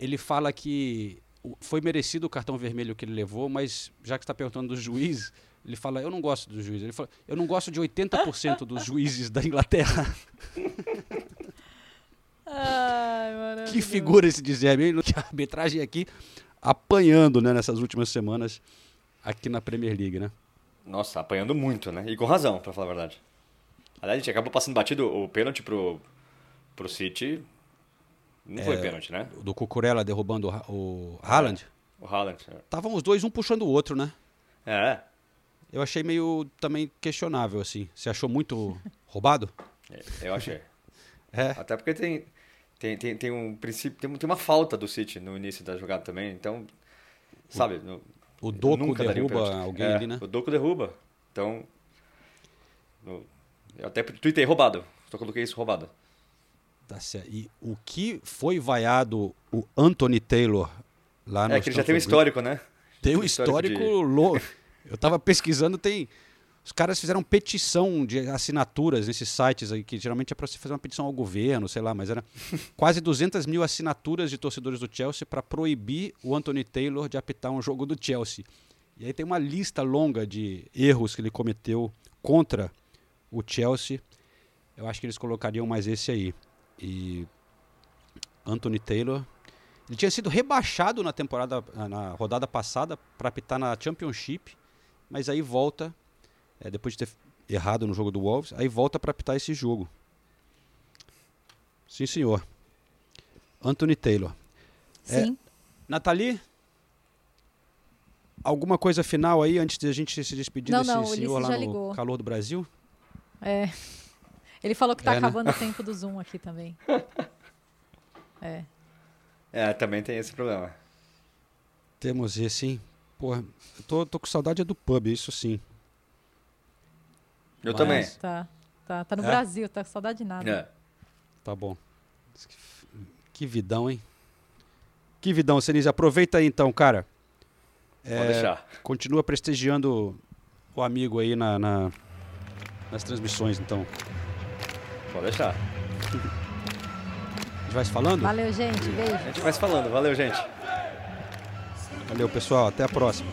Ele fala que foi merecido o cartão vermelho que ele levou, mas já que está perguntando do juiz, ele fala: Eu não gosto do juiz. Ele fala: Eu não gosto de 80% dos juízes da Inglaterra. Ai, que figura esse Dizerbe, hein? Que a arbitragem aqui apanhando né, nessas últimas semanas aqui na Premier League, né? Nossa, apanhando muito, né? E com razão, pra falar a verdade. Aliás, a gente acabou passando batido o pênalti pro, pro City. Não foi É, pênalti, né? Do Cucurella derrubando o, Ha- o Haaland. O Haaland. é. Estavam os dois um puxando o outro, né? É. Eu achei meio também questionável, assim. Você achou muito roubado? É, Eu achei. É. Até porque tem, tem, tem, tem um princípio, tem, tem uma falta do City no início da jogada também, então, sabe? no- o Doku um derruba pênalti. alguém É, ali, né? O Doku derruba. Então, no- eu até tuitei roubado, só coloquei isso roubado. Tá certo. E o que foi vaiado o Anthony Taylor lá no É que ele já tem um histórico, né? Tem um Histórico histórico de- louco. Eu tava pesquisando, tem Os caras fizeram petição de assinaturas nesses sites aí, que geralmente é para você fazer uma petição ao governo, sei lá, mas era quase 200 mil assinaturas de torcedores do Chelsea para proibir o Anthony Taylor de apitar um jogo do Chelsea. E aí tem uma lista longa de erros que ele cometeu contra o Chelsea. Eu acho que eles colocariam mais esse aí. E Anthony Taylor. Ele tinha sido rebaixado na temporada, na rodada passada para apitar na Championship, mas aí volta, é, depois de ter errado no jogo do Wolves, aí volta para apitar esse jogo. Sim, senhor. Anthony Taylor. Sim. É, Nathalie, alguma coisa final aí antes de a gente se despedir Não, desse não, senhor lá no ligou. calor do Brasil? É. Ele falou que tá É, né? acabando o tempo do Zoom aqui também. É. É, também tem esse problema. Temos esse, hein? Porra, eu tô, tô com saudade do pub, isso sim. Eu Mas- também. Tá. Tá, tá no É? Brasil, tá com saudade de nada. É. Tá bom. Que vidão, hein? Que vidão, Senise. Aproveita aí então, cara. É, Pode deixar. Continua prestigiando o amigo aí na, na- nas transmissões, então. Pode deixar. A gente vai se falando? Valeu, gente. Beijo. A gente vai se falando. Valeu, gente. Valeu, pessoal. Até a próxima.